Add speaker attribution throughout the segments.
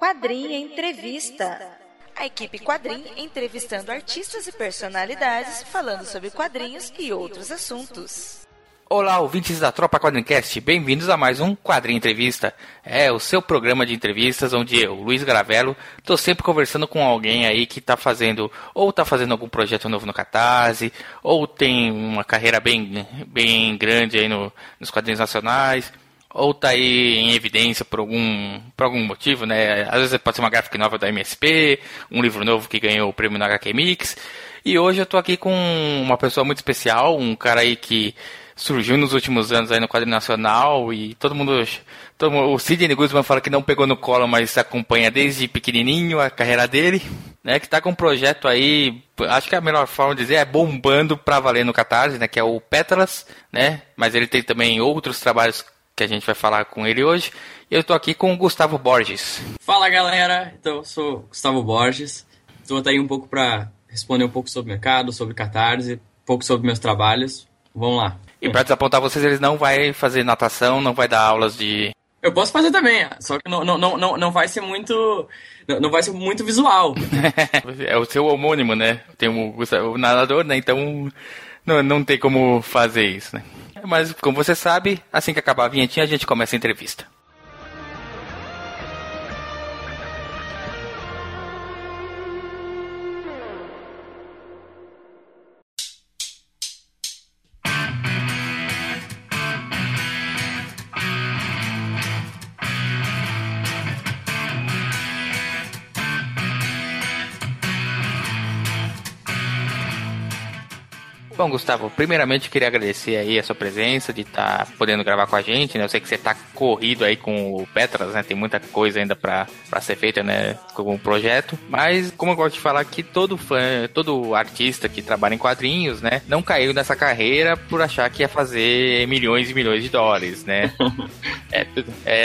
Speaker 1: Quadrinha Entrevista. A equipe Quadrim entrevistando artistas e personalidades falando sobre quadrinhos e outros assuntos.
Speaker 2: Olá, ouvintes da Tropa Quadrincast, bem-vindos a mais um Quadrinho Entrevista. É o seu programa de entrevistas onde eu, Luiz Gravello, estou sempre conversando com alguém aí que está fazendo, ou está fazendo algum projeto novo no Catarse, ou tem uma carreira bem, bem grande aí no, nos quadrinhos nacionais, ou está aí em evidência por algum, por algum motivo, né? Às vezes pode ser uma gráfica nova da MSP, um livro novo que ganhou o prêmio na HQ Mix. E hoje eu estou aqui com uma pessoa muito especial, um cara aí que surgiu nos últimos anos aí no quadro nacional e todo mundo, todo mundo o Sidney Guzman fala que não pegou no colo, mas acompanha desde pequenininho a carreira dele, né, que está com um projeto aí, acho que a melhor forma de dizer é bombando para valer no Catarse, né, que é o Pétalas, né, mas ele tem também outros trabalhos que a gente vai falar com ele hoje. Eu estou aqui com o Gustavo Borges.
Speaker 3: Fala galera, então eu sou Gustavo Borges, estou aí um pouco para responder um pouco sobre o mercado, sobre Catarse, um pouco sobre meus trabalhos. Vamos lá.
Speaker 2: E para desapontar vocês, eles não vai fazer natação, não vai dar aulas de.
Speaker 3: Eu posso fazer também, só que não, não, não, não vai ser muito. Não vai ser muito visual.
Speaker 2: é o seu homônimo, né? Tem o, o nadador, né? Então não, não tem como fazer isso, né? Mas como você sabe, assim que acabar a vinhetinha, a gente começa a entrevista. Bom, Gustavo, primeiramente queria agradecer aí a sua presença, de estar tá podendo gravar com a gente, né? Eu sei que você está corrido aí com o Petras, né? Tem muita coisa ainda para ser feita, né? Com o projeto. Mas, como eu gosto de falar que todo fã, todo artista que trabalha em quadrinhos, né? Não caiu nessa carreira por achar que ia fazer milhões e milhões de dólares, né? é,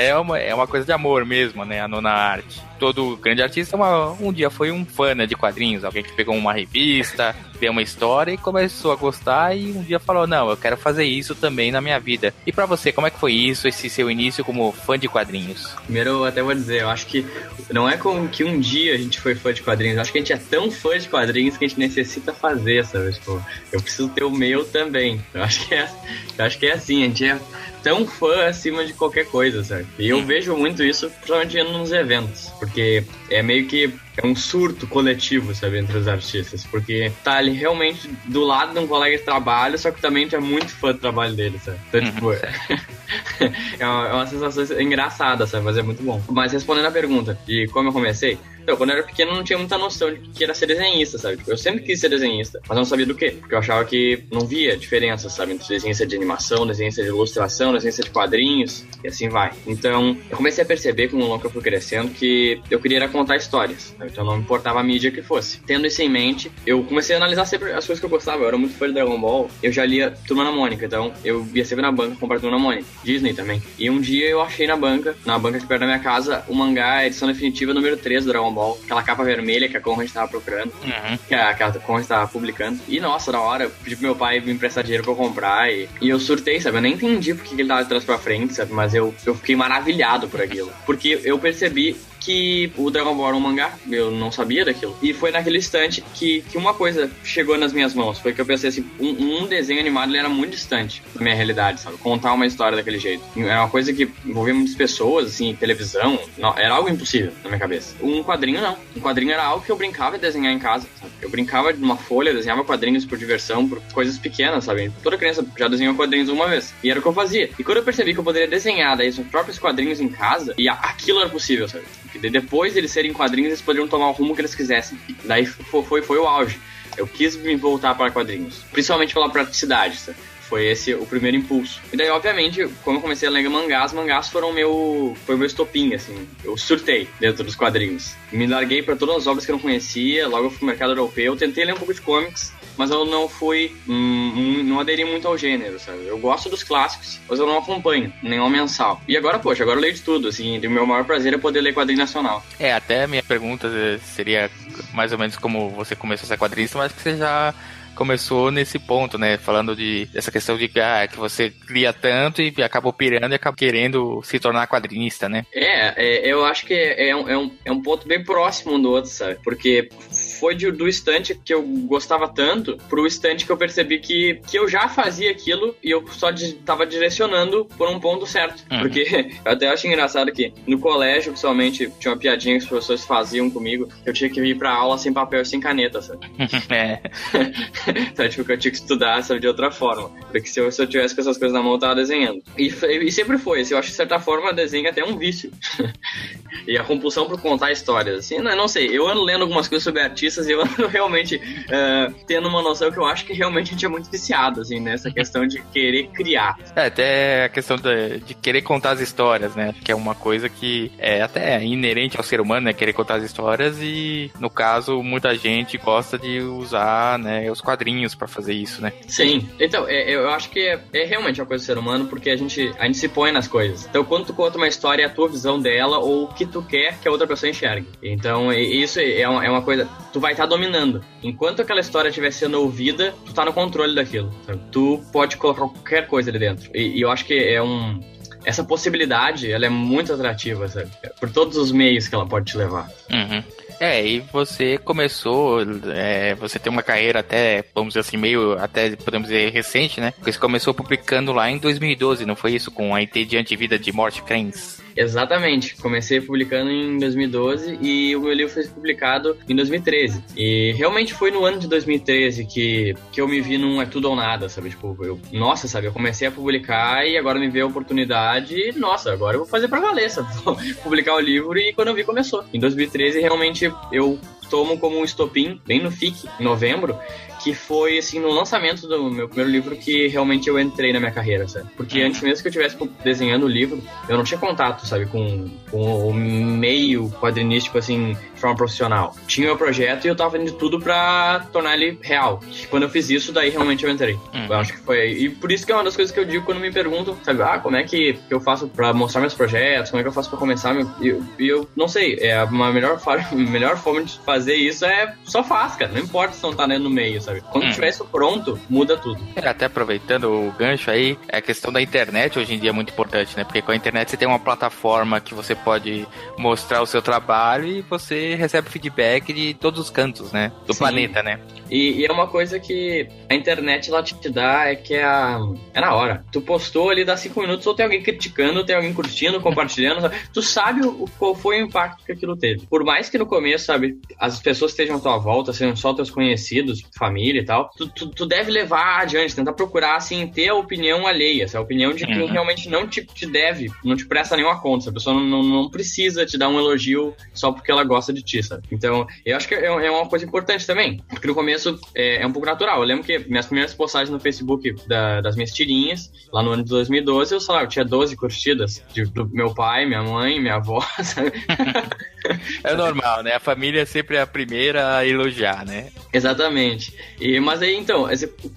Speaker 2: é, uma, é uma coisa de amor mesmo, né? A nona arte todo grande artista uma, um dia foi um fã né, de quadrinhos, alguém que pegou uma revista, vê uma história e começou a gostar e um dia falou, não, eu quero fazer isso também na minha vida. E para você, como é que foi isso, esse seu início como fã de quadrinhos?
Speaker 3: Primeiro, eu até vou dizer, eu acho que não é como que um dia a gente foi fã de quadrinhos, eu acho que a gente é tão fã de quadrinhos que a gente necessita fazer, sabe? Tipo, eu preciso ter o meu também. Eu acho que é, eu acho que é assim, a gente é tão fã acima de qualquer coisa, sabe? E eu vejo muito isso, principalmente nos eventos, porque é meio que é um surto coletivo, sabe, entre os artistas, porque tá ali realmente do lado de um colega de trabalho, só que também tu é muito fã do trabalho dele, sabe? Então, uhum, tipo, é, uma, é uma sensação engraçada, sabe? Mas é muito bom. Mas respondendo a pergunta de como eu comecei, então, quando eu era pequeno, eu não tinha muita noção de que era ser desenhista, sabe? Tipo, eu sempre quis ser desenhista, mas não sabia do que. Porque eu achava que não via diferença, sabe? Entre desenhista de animação, desenhista de ilustração, desenhista de quadrinhos, e assim vai. Então, eu comecei a perceber, com o longo que eu fui crescendo, que eu queria era contar histórias. Então, não importava a mídia que fosse. Tendo isso em mente, eu comecei a analisar sempre as coisas que eu gostava. Eu era muito fã de Dragon Ball. Eu já lia Turma na Mônica, então eu ia sempre na banca comprar Turma na Mônica. Disney também. E um dia eu achei na banca, na banca de perto da minha casa, o mangá edição definitiva número 3 do Dragon Ball. Aquela capa vermelha que a Conrad estava procurando. Uhum. Que a, que a Conrad estava publicando. E nossa, na hora, eu pedi pro meu pai me emprestar dinheiro pra eu comprar. E, e eu surtei, sabe? Eu nem entendi porque ele tava de trás pra frente, sabe? Mas eu, eu fiquei maravilhado por aquilo. Porque eu percebi que o Dragon Ball era um mangá, eu não sabia daquilo. E foi naquele instante que, que uma coisa chegou nas minhas mãos. Foi que eu pensei assim, um, um desenho animado ele era muito distante da minha realidade, sabe? Contar uma história daquele jeito. Era uma coisa que envolvia muitas pessoas, assim, televisão. Não, era algo impossível na minha cabeça. Um quadrinho não. Um quadrinho era algo que eu brincava de desenhar em casa, sabe? Eu brincava de uma folha, desenhava quadrinhos por diversão, por coisas pequenas, sabe? Toda criança já desenhou quadrinhos uma vez. E era o que eu fazia. E quando eu percebi que eu poderia desenhar daí os próprios quadrinhos em casa, e aquilo era possível, sabe? Depois de eles serem quadrinhos, eles poderiam tomar o rumo que eles quisessem. Daí foi, foi, foi o auge. Eu quis me voltar para quadrinhos, principalmente pela praticidade, sabe? Foi esse o primeiro impulso. E daí, obviamente, quando eu comecei a ler mangás, mangás foram meu. Foi meu estopim, assim. Eu surtei dentro dos quadrinhos. Me larguei para todas as obras que eu não conhecia, logo eu fui pro mercado europeu. Tentei ler um pouco de comics, mas eu não fui. Hum, não aderi muito ao gênero, sabe? Eu gosto dos clássicos, mas eu não acompanho, nenhum mensal. E agora, poxa, agora eu leio de tudo, assim. E o meu maior prazer é poder ler quadrinho nacional.
Speaker 2: É, até a minha pergunta seria mais ou menos como você começou a ser quadrinista, mas que você já começou nesse ponto, né? Falando de essa questão de ah, que você cria tanto e acabou pirando e acabou querendo se tornar quadrinista, né?
Speaker 3: É, é eu acho que é, é, um, é, um, é um ponto bem próximo um do outro, sabe? Porque foi de, do estante que eu gostava tanto pro estante que eu percebi que, que eu já fazia aquilo e eu só estava direcionando por um ponto certo. Uhum. Porque eu até acho engraçado que no colégio, pessoalmente, tinha uma piadinha que os professores faziam comigo, eu tinha que ir pra aula sem papel e sem caneta, sabe? é. então, tipo, que eu tinha que estudar, sabe, de outra forma. Porque se eu, se eu tivesse com essas coisas na mão, eu tava desenhando. E, e sempre foi, assim, eu acho que de certa forma desenho é até um vício. e a compulsão por contar histórias, assim, não, não sei, eu ando lendo algumas coisas sobre artistas artistas e eu ando realmente uh, tendo uma noção que eu acho que realmente a gente é muito viciado, assim, nessa questão de querer criar.
Speaker 2: É, até a questão de, de querer contar as histórias, né? Que é uma coisa que é até inerente ao ser humano, né? Querer contar as histórias e, no caso, muita gente gosta de usar, né, os quadrinhos para fazer isso, né?
Speaker 3: Sim. Então, é, eu acho que é, é, realmente uma coisa do ser humano porque a gente, a gente se põe nas coisas. Então, quando tu conta uma história, é a tua visão dela ou o que tu quer que a outra pessoa enxergue. Então, isso é uma, é uma coisa tu vai estar tá dominando. Enquanto aquela história estiver sendo ouvida, tu tá no controle daquilo. Tu pode colocar qualquer coisa ali dentro. E, e, eu acho que é um. Essa possibilidade, ela é muito atrativa, sabe? Por todos os meios que ela pode te levar.
Speaker 2: Uhum. É, e você começou, é, você tem uma carreira até, vamos dizer assim, meio, até podemos dizer, recente, né? Porque você começou publicando lá em 2012, não foi isso? Com a IT de Antivida de Morte Cranes.
Speaker 3: Exatamente. Comecei publicando em 2012 e o meu livro foi publicado em 2013. E realmente foi no ano de 2013 que, que eu me vi num é tudo ou nada, sabe? Tipo, eu, nossa, sabe? Eu comecei a publicar e agora me veio a oportunidade e, nossa, agora eu vou fazer pra valer, sabe? Vou publicar o livro e quando eu vi começou. Em 2013 realmente eu tomo como um estopim, bem no FIC, em novembro, que foi, assim, no lançamento do meu primeiro livro que realmente eu entrei na minha carreira, sabe? Porque antes mesmo que eu estivesse desenhando o livro, eu não tinha contato, sabe, com, com o meio quadrinístico, assim, de forma profissional. Tinha o meu projeto e eu tava fazendo de tudo pra tornar ele real. E quando eu fiz isso, daí realmente eu entrei. Uhum. Eu acho que foi. E por isso que é uma das coisas que eu digo quando me perguntam, sabe, ah, como é que eu faço pra mostrar meus projetos, como é que eu faço pra começar? Meu... E eu, eu, não sei, é a melhor, forma, melhor forma de fazer isso é só faz, cara. Não importa se não tá no meio, sabe? Quando hum. tiver isso pronto, muda tudo.
Speaker 2: É, até aproveitando o gancho aí, a questão da internet hoje em dia é muito importante, né? Porque com a internet você tem uma plataforma que você pode mostrar o seu trabalho e você recebe feedback de todos os cantos, né? Do Sim. planeta, né?
Speaker 3: E, e, é uma coisa que a internet ela te dá é que é, a, é na hora. Tu postou ali, dá cinco minutos, ou tem alguém criticando, tem alguém curtindo, compartilhando. Sabe? Tu sabe o, qual foi o impacto que aquilo teve. Por mais que no começo, sabe, as pessoas estejam à tua volta, sejam só teus conhecidos, família e tal, tu, tu, tu deve levar adiante, tentar procurar, assim, ter a opinião alheia, essa opinião de quem uhum. realmente não te, te deve, não te presta nenhuma conta. A pessoa não, não, não, precisa te dar um elogio só porque ela gosta de ti, sabe? Então, eu acho que é, é uma coisa importante também. Porque no começo começo é, é, um pouco natural. Eu lembro que minhas primeiras postagens no Facebook da, das minhas tirinhas, lá no ano de 2012, eu, sei lá, eu tinha 12 curtidas de, do meu pai, minha mãe, minha avó?
Speaker 2: É normal, né? A família é sempre a primeira a elogiar, né?
Speaker 3: Exatamente. E, mas aí, então,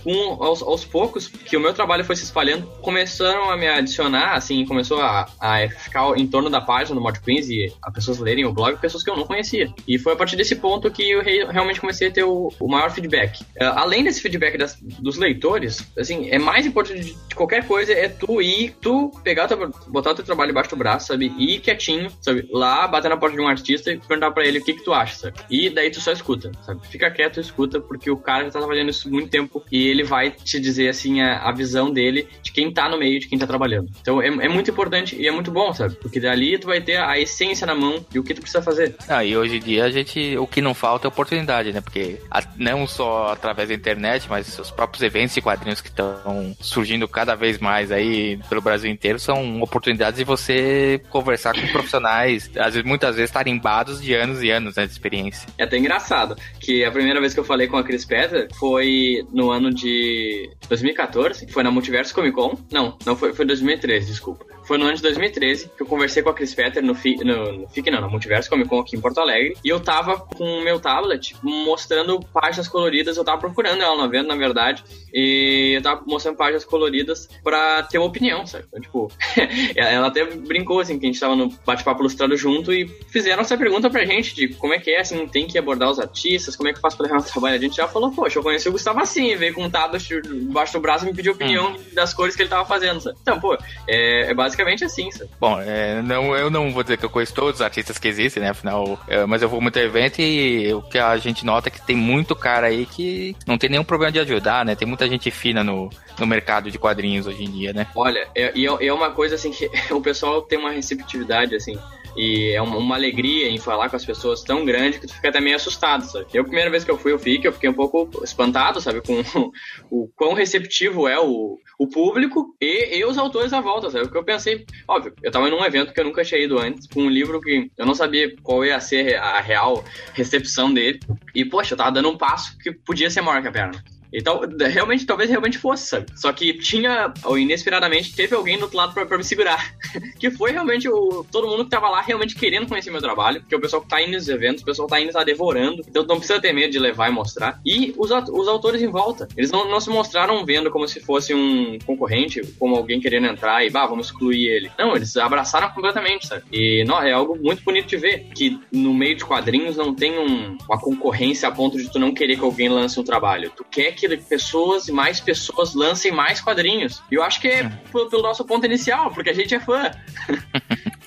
Speaker 3: com, aos, aos poucos que o meu trabalho foi se espalhando, começaram a me adicionar, assim, começou a, a ficar em torno da página do Mod Queens e as pessoas lerem o blog, pessoas que eu não conhecia. E foi a partir desse ponto que eu realmente comecei a ter o, o maior feedback. Uh, além desse feedback das, dos leitores, assim, é mais importante de, qualquer coisa é tu ir, tu pegar, botar o teu trabalho embaixo do braço, sabe? Ir quietinho, sabe? Lá, bater na porta de um artista e perguntar pra ele o que que tu acha, sabe? E daí tu só escuta, sabe? Fica quieto escuta, porque o cara já tá trabalhando isso muito tempo e ele vai te dizer, assim, a, a visão dele de quem tá no meio, de quem tá trabalhando. Então é, é muito importante e é muito bom, sabe? Porque dali tu vai ter a essência na mão e o que tu precisa fazer.
Speaker 2: Ah, e hoje em dia a gente, o que não falta é oportunidade, né? Porque a, não só através da internet, mas os próprios eventos e quadrinhos que estão surgindo cada vez mais aí pelo Brasil inteiro são oportunidades de você conversar com profissionais, às vezes, muitas vezes tarimbados de anos e anos né, de experiência.
Speaker 3: É até engraçado que a primeira vez que eu falei com a Cris Petter foi no ano de 2014, foi na Multiverso Comic Con. Não, não foi, foi 2013, desculpa foi no ano de 2013 que eu conversei com a Chris Petter no, FIC, no, no FIC, não, no Multiverso Comic Con aqui em Porto Alegre. E eu tava com o meu tablet mostrando páginas coloridas. Eu tava procurando ela na venda, na verdade. E eu tava mostrando páginas coloridas pra ter uma opinião, sabe? Então, tipo, ela até brincou, assim, que a gente tava no bate-papo ilustrado junto e fizeram essa pergunta pra gente de como é que é, assim, tem que abordar os artistas, como é que faz pra levar o trabalho. A gente já falou, poxa, eu conheci o Gustavo assim, veio com um tablet debaixo do braço e me pediu opinião hum. das cores que ele tava fazendo, sabe? Então, pô, é, é basicamente assim, sabe?
Speaker 2: Bom, é, não, eu não vou dizer que eu conheço todos os artistas que existem, né? Afinal, é, mas eu vou muito evento e o que a gente nota é que tem muito cara aí que não tem nenhum problema de ajudar, né? Tem muita gente fina no, no mercado de quadrinhos hoje em dia, né?
Speaker 3: Olha, é, é, é uma coisa assim que o pessoal tem uma receptividade, assim, e é uma, uma, alegria em falar com as pessoas tão grande que tu fica até meio assustado, sabe? Eu, a primeira vez que eu fui eu FIC, eu fiquei um pouco espantado, sabe? Com o, quão receptivo é o, o público e, e os autores à volta, sabe? Porque eu pensei, óbvio, eu tava num evento que eu nunca tinha ido antes, com um livro que eu não sabia qual ia ser a real recepção dele. E, poxa, eu tava dando um passo que podia ser maior que a perna. Então, realmente, talvez realmente fosse, sabe? Só que tinha, ou inesperadamente, teve alguém do outro lado pra, pra me segurar. que foi realmente o, todo mundo que tava lá realmente querendo conhecer meu trabalho. Porque o pessoal que tá indo nos eventos, o pessoal tá indo tá devorando. Então não precisa ter medo de levar e mostrar. E os, os autores em volta. Eles não, não se mostraram vendo como se fosse um concorrente, como alguém querendo entrar e, bah, vamos excluir ele. Não, eles abraçaram completamente, sabe? E não, é algo muito bonito de ver. Que no meio de quadrinhos não tem um, uma concorrência a ponto de tu não querer que alguém lance um trabalho. Tu quer que pessoas e mais pessoas lancem mais quadrinhos. E eu acho que é pelo nosso ponto inicial, porque a gente é fã.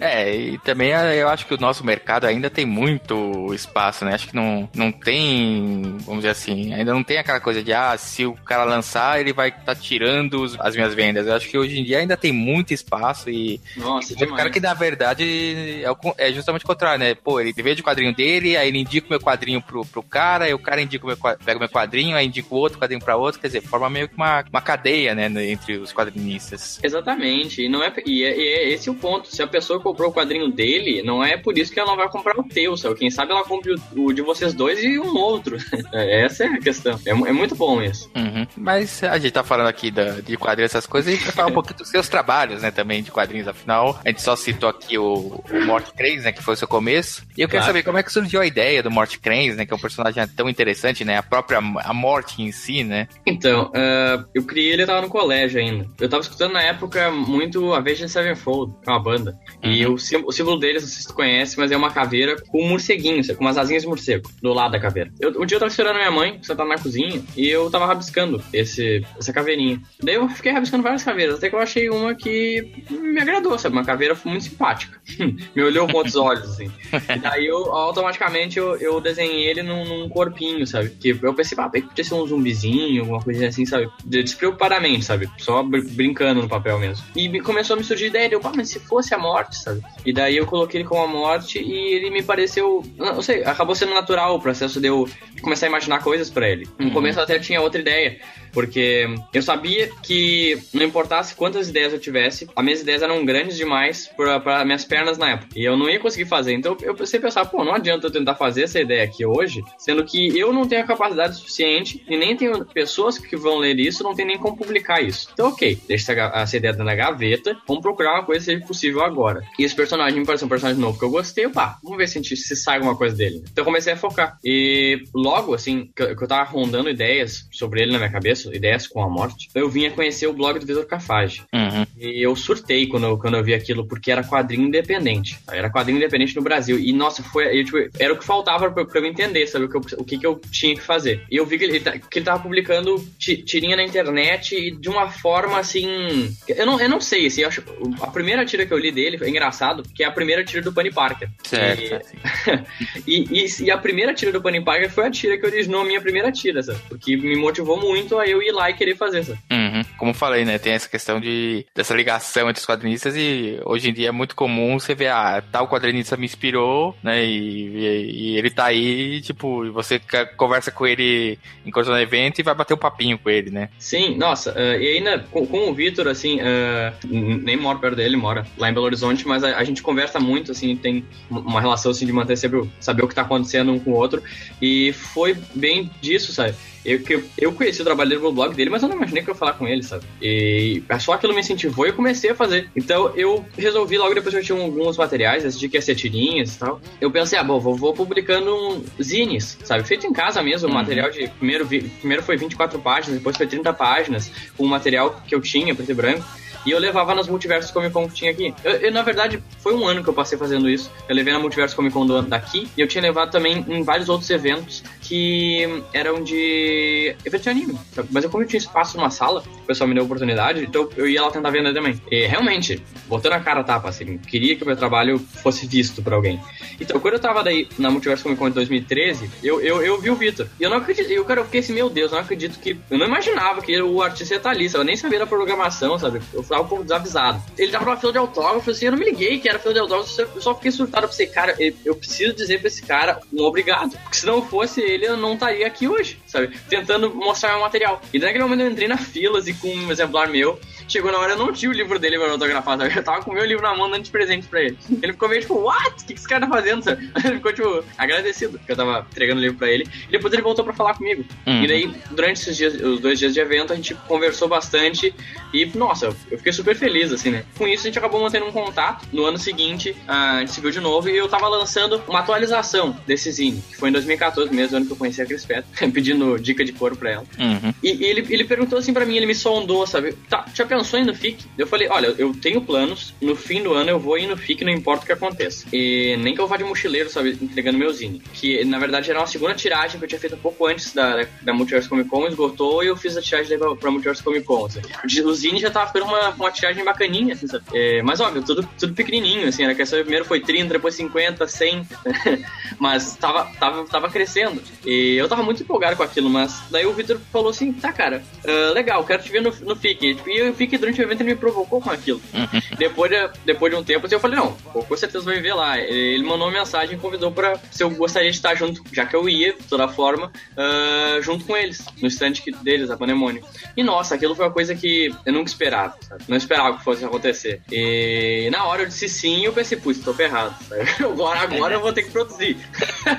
Speaker 2: É, e também é, eu acho que o nosso mercado ainda tem muito espaço, né? Acho que não, não tem, vamos dizer assim, ainda não tem aquela coisa de, ah, se o cara lançar, ele vai estar tá tirando as minhas vendas. Eu acho que hoje em dia ainda tem muito espaço e.
Speaker 3: Nossa, tem
Speaker 2: um cara que na verdade é, o, é, justamente o contrário, né? Pô, ele vende o quadrinho dele, aí ele indica o meu quadrinho pro, pro cara, aí o cara indica o meu, pega o meu quadrinho, aí indica o outro quadrinho pra outro, quer dizer, forma meio que uma, uma cadeia, né, entre os quadrinistas.
Speaker 3: Exatamente, e, não é, e é, e é esse o ponto. Se a pessoa comprou o quadrinho dele, não é por isso que ela não vai comprar o teu, sabe? Quem sabe ela compre o, de vocês dois e um outro. É, essa é a questão. É, é muito bom isso.
Speaker 2: Uhum. Mas a gente tá falando aqui da, de quadrinhos, essas coisas, e a gente vai falar um pouquinho dos seus trabalhos, né, também, de quadrinhos. Afinal, a gente só citou aqui o, o Mort Cranes, né, que foi o seu começo. E eu quero saber como é que surgiu a ideia do Mort Cranes, né, que é um personagem tão interessante, né, a própria a morte em si, né?
Speaker 3: Então, uh, eu criei ele, eu tava no colégio ainda. Eu tava escutando na época muito a Avenged Sevenfold, que é uma banda. Uhum. E eu o símbolo deles, não sei se tu conhece, mas é uma caveira com um morceguinho, com umas asinhas de morcego do lado da caveira. Eu, um dia eu tava esperando minha mãe, sentada na cozinha, e eu tava rabiscando esse, essa caveirinha. Daí eu fiquei rabiscando várias caveiras, até que eu achei uma que me agradou, sabe? Uma caveira muito simpática. me olhou com outros olhos, assim. E daí eu, automaticamente, eu, eu desenhei ele num, num corpinho, sabe? Que eu pensei, ah, podia ser um zumbizinho, alguma coisa assim, sabe? Despreocupadamente, sabe? Só br brincando no papel mesmo. E começou a me surgir ideia, eu, ah, mas se fosse a morte, sabe? E daí eu coloquei ele como a morte e ele me pareceu. Não sei, acabou sendo natural o processo de eu começar a imaginar coisas para ele. No uhum. começo eu até tinha outra ideia. Porque eu sabia que não importasse quantas ideias eu tivesse, as minhas ideias eram grandes demais para minhas pernas na época. E eu não ia conseguir fazer. Então eu pensei pensar, pô, não adianta eu tentar fazer essa ideia aqui hoje, sendo que eu não tenho a capacidade suficiente e nem tenho pessoas que vão ler isso, não tem nem como publicar isso. Então, ok, deixa essa ideia na gaveta, vamos procurar uma coisa seja possível agora. E esse personagem me pareceu um personagem novo que eu gostei, pá, vamos ver se, gente, se sai alguma coisa dele. Então eu comecei a focar. E logo, assim, que eu, que eu tava rondando ideias sobre ele na minha cabeça, Ideias com a Morte, eu vinha conhecer o blog do Vitor Cafage.
Speaker 2: Uhum.
Speaker 3: E eu surtei quando eu, quando eu vi aquilo, porque era quadrinho independente. Era quadrinho independente no Brasil. E, nossa, foi. Eu, tipo, era o que faltava pra, pra eu entender, sabe? O que, eu, o que, que eu tinha que fazer. E eu vi que ele, que ele tava publicando tirinha na internet e de uma forma assim. Eu não, eu não sei, assim, acho, a primeira tira que eu li dele foi engraçado, porque é a primeira tira do Bunny Parker.
Speaker 2: Certo.
Speaker 3: E, e, e, a primeira tira do Bunny Parker foi a tira que originou a minha primeira tira, sabe? Porque me motivou muito a eu ir lá e querer fazer, sabe?
Speaker 2: Uhum. Como falei, né? Tem essa questão de dessa ligação entre os quadrinistas e hoje em dia é muito comum você ver, ah, tal quadrinista me inspirou, né? E, e, e ele tá aí, tipo, você conversa com ele enquanto no evento e vai bater um papinho com ele, né?
Speaker 3: Sim, nossa, uh, e ainda com, com o Vitor, assim, uh, nem moro perto dele, mora lá em Belo Horizonte, mas a, a, gente conversa muito, assim, tem uma relação assim de manter sempre saber o que tá acontecendo um com o outro. E foi bem disso, sabe? Eu, eu conheci o trabalho dele no blog dele, mas eu não imaginei que eu ia falar com ele, sabe? E só aquilo me incentivou e eu comecei a fazer. Então eu resolvi, logo depois que eu tinha alguns materiais, decidi que ia ser tirinhas e tal. Eu pensei, ah, bom, vou, vou publicando zines, sabe? Feito em casa mesmo, uhum. material de. Primeiro, primeiro foi 24 páginas, depois foi 30 páginas, com o material que eu tinha, preto e branco. E eu levava nas multiversos Comic Con que tinha aqui. Eu, eu, na verdade, foi um ano que eu passei fazendo isso. Eu levei na multiverso Comic Con do, daqui e eu tinha levado também em vários outros eventos que eram de evento de anime. Mas eu, como eu tinha espaço numa sala, o pessoal me deu oportunidade, então eu ia lá tentar vender também. E realmente, botando a cara a tapa, assim, queria que o meu trabalho fosse visto por alguém. Então, quando eu tava daí na Multiverso Comic Con de 2013, eu, eu, eu vi o Vitor. E eu não acredito, eu, cara, eu fiquei assim, meu Deus, eu não acredito que. Eu não imaginava que o artista ia estar ali, sabe? Eu nem sabia da programação, sabe? Eu tava um pouco desavisado. Ele tava numa fila de autógrafo, assim, eu não me liguei que era fila de autógrafo, eu só fiquei surtado pra você, cara, eu preciso dizer pra esse cara um obrigado. Porque se não fosse ele, eu não estaria aqui hoje, sabe? Tentando mostrar meu material. E naquele momento eu entrei na fila, assim, com um exemplar meu. Chegou na hora, eu não tinha o livro dele pra autografar, sabe? Eu tava com o meu livro na mão dando de presente pra ele. Ele ficou meio tipo, what? O que, que esse cara tá fazendo? Sabe? Ele ficou, tipo, agradecido que eu tava entregando o livro pra ele. E depois ele voltou pra falar comigo. Uhum. E daí, durante esses dias, os dois dias de evento, a gente conversou bastante. E, nossa, eu fiquei super feliz, assim, né? Com isso, a gente acabou mantendo um contato. No ano seguinte, a gente se viu de novo e eu tava lançando uma atualização desse zine, que foi em 2014, mesmo ano que eu conheci a Cris pedindo dica de cor pra ela. Uhum. E, e, ele, ele perguntou assim pra mim, ele me sondou, sabe? Tá, já pensou em no FIC? Eu falei, olha, eu tenho planos, no fim do ano eu vou ir no FIC, não importa o que aconteça. E nem que eu vá de mochileiro, sabe, entregando meu zine. Que na verdade era uma segunda tiragem que eu tinha feito um pouco antes da, da Multiverse Comic Con, esgotou e eu fiz a tiragem pra, pra Multiverse Comic Con. Assim. O zine já tava ficando uma, uma tiragem bacaninha, assim, sabe? É, mas óbvio, tudo, tudo pequenininho, assim, era que primeiro foi 30, depois 50, 100, mas tava, tava, tava crescendo. E eu tava muito empolgado com aquilo, mas daí o Victor falou assim, tá, cara, uh, legal, quero te ver no, no FIC. E o FIC durante o evento ele me provocou com aquilo. Depois, de, depois de um tempo, assim, eu falei, não, com certeza vai ver lá. Ele mandou uma mensagem e convidou pra se eu gostaria de estar junto, já que eu ia, de toda forma, uh, junto com eles, no stand deles, a Panemônio. E nossa, aquilo foi uma coisa que eu nunca esperava, sabe? Não esperava que fosse acontecer. E na hora eu disse sim e eu pensei, putz, tô ferrado. Agora, agora eu vou ter que produzir.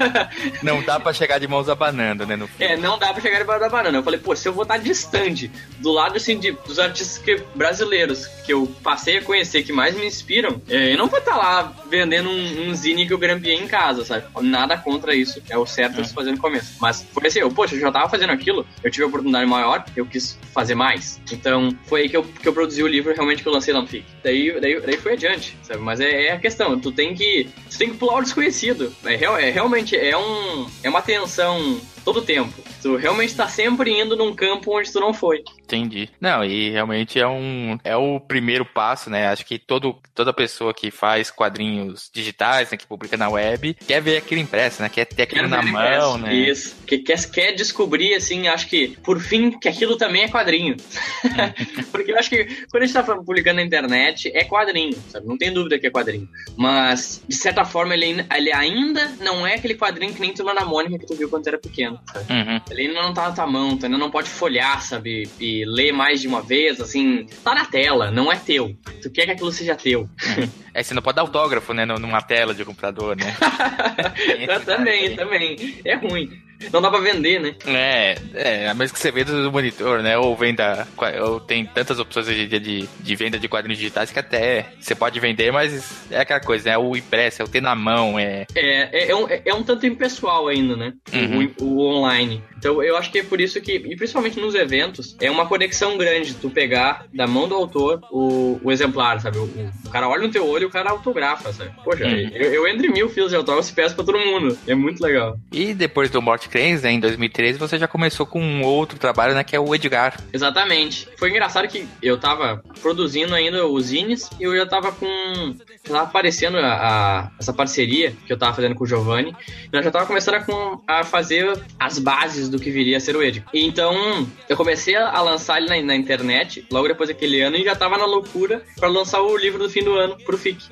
Speaker 2: não dá pra chegar de mãos abanando, né? No
Speaker 3: é, não dá pra chegar de mãos abanando. Eu falei, pô, se eu vou estar distante, do lado assim, de, dos artistas que, brasileiros que eu passei a conhecer, que mais me inspiram, é, eu não vou estar lá vendendo um, um zine que eu grampeei em casa, sabe? Nada contra isso. É o certo a se fazer no começo. Mas foi assim, eu, poxa, eu já tava fazendo aquilo, eu tive a oportunidade maior, eu quis fazer mais. Então, foi aí que eu, que eu produzi o livro realmente que eu lancei lá no FIC. Daí, daí, daí foi adiante, sabe? Mas é, é, a questão, tu tem que. Tu tem que pular o desconhecido. É, é realmente é um. É uma tensão todo o tempo. Tu realmente tá sempre indo num campo onde tu não foi.
Speaker 2: Entendi. Não, e realmente é um é o primeiro passo, né? Acho que todo, toda pessoa que faz quadrinhos digitais, né, que publica na web, quer ver aquilo impresso, né? Quer ter aquilo quer na mão, impresso. né?
Speaker 3: Isso. Que, quer, quer descobrir, assim, acho que, por fim, que aquilo também é quadrinho. Porque eu acho que quando a gente tá publicando na internet, é quadrinho, sabe? Não tem dúvida que é quadrinho. Mas, de certa forma, ele, ele ainda não é aquele quadrinho que nem tu na Mônica que tu viu quando era pequeno. Uhum. Ele ainda não tá na tua mão, tu ainda não pode folhear, sabe? E ler mais de uma vez, assim. Tá na tela, não é teu. Tu quer que aquilo seja teu. Uhum.
Speaker 2: É, você não pode dar autógrafo, né? Numa tela de computador, né?
Speaker 3: também, também. É ruim. Não dá pra vender, né?
Speaker 2: É, é, a menos que você venda do monitor, né? Ou venda. Ou tem tantas opções hoje em dia de, de venda de quadrinhos digitais que até você pode vender, mas é aquela coisa, né? O impresso, é o ter na mão, é.
Speaker 3: É, é, é um, é um tanto impessoal ainda, né? Uhum. O, o, online. Então eu acho que é por isso que, e principalmente nos eventos, é uma conexão grande tu pegar da mão do autor o, o exemplar, sabe? O, o, cara olha no teu olho e o cara autografa, sabe? Poxa, uhum. eu, eu entre mil fios de autógrafo e peço pra todo mundo. É muito legal.
Speaker 2: E depois do Morte Cranes, né, em 2013, você já começou com um outro trabalho, né, que é o Edgar.
Speaker 3: Exatamente. Foi engraçado que eu tava produzindo ainda os zines e eu já tava com... Já tava aparecendo a, a, essa parceria que eu tava fazendo com o Giovanni. E nós já tava começando a, com, a fazer as bases do que viria a ser o Edgar. Então, eu comecei a lançar ele na, na internet, logo depois daquele ano, e já tava na loucura para lançar o livro do fim do ano pro FIC.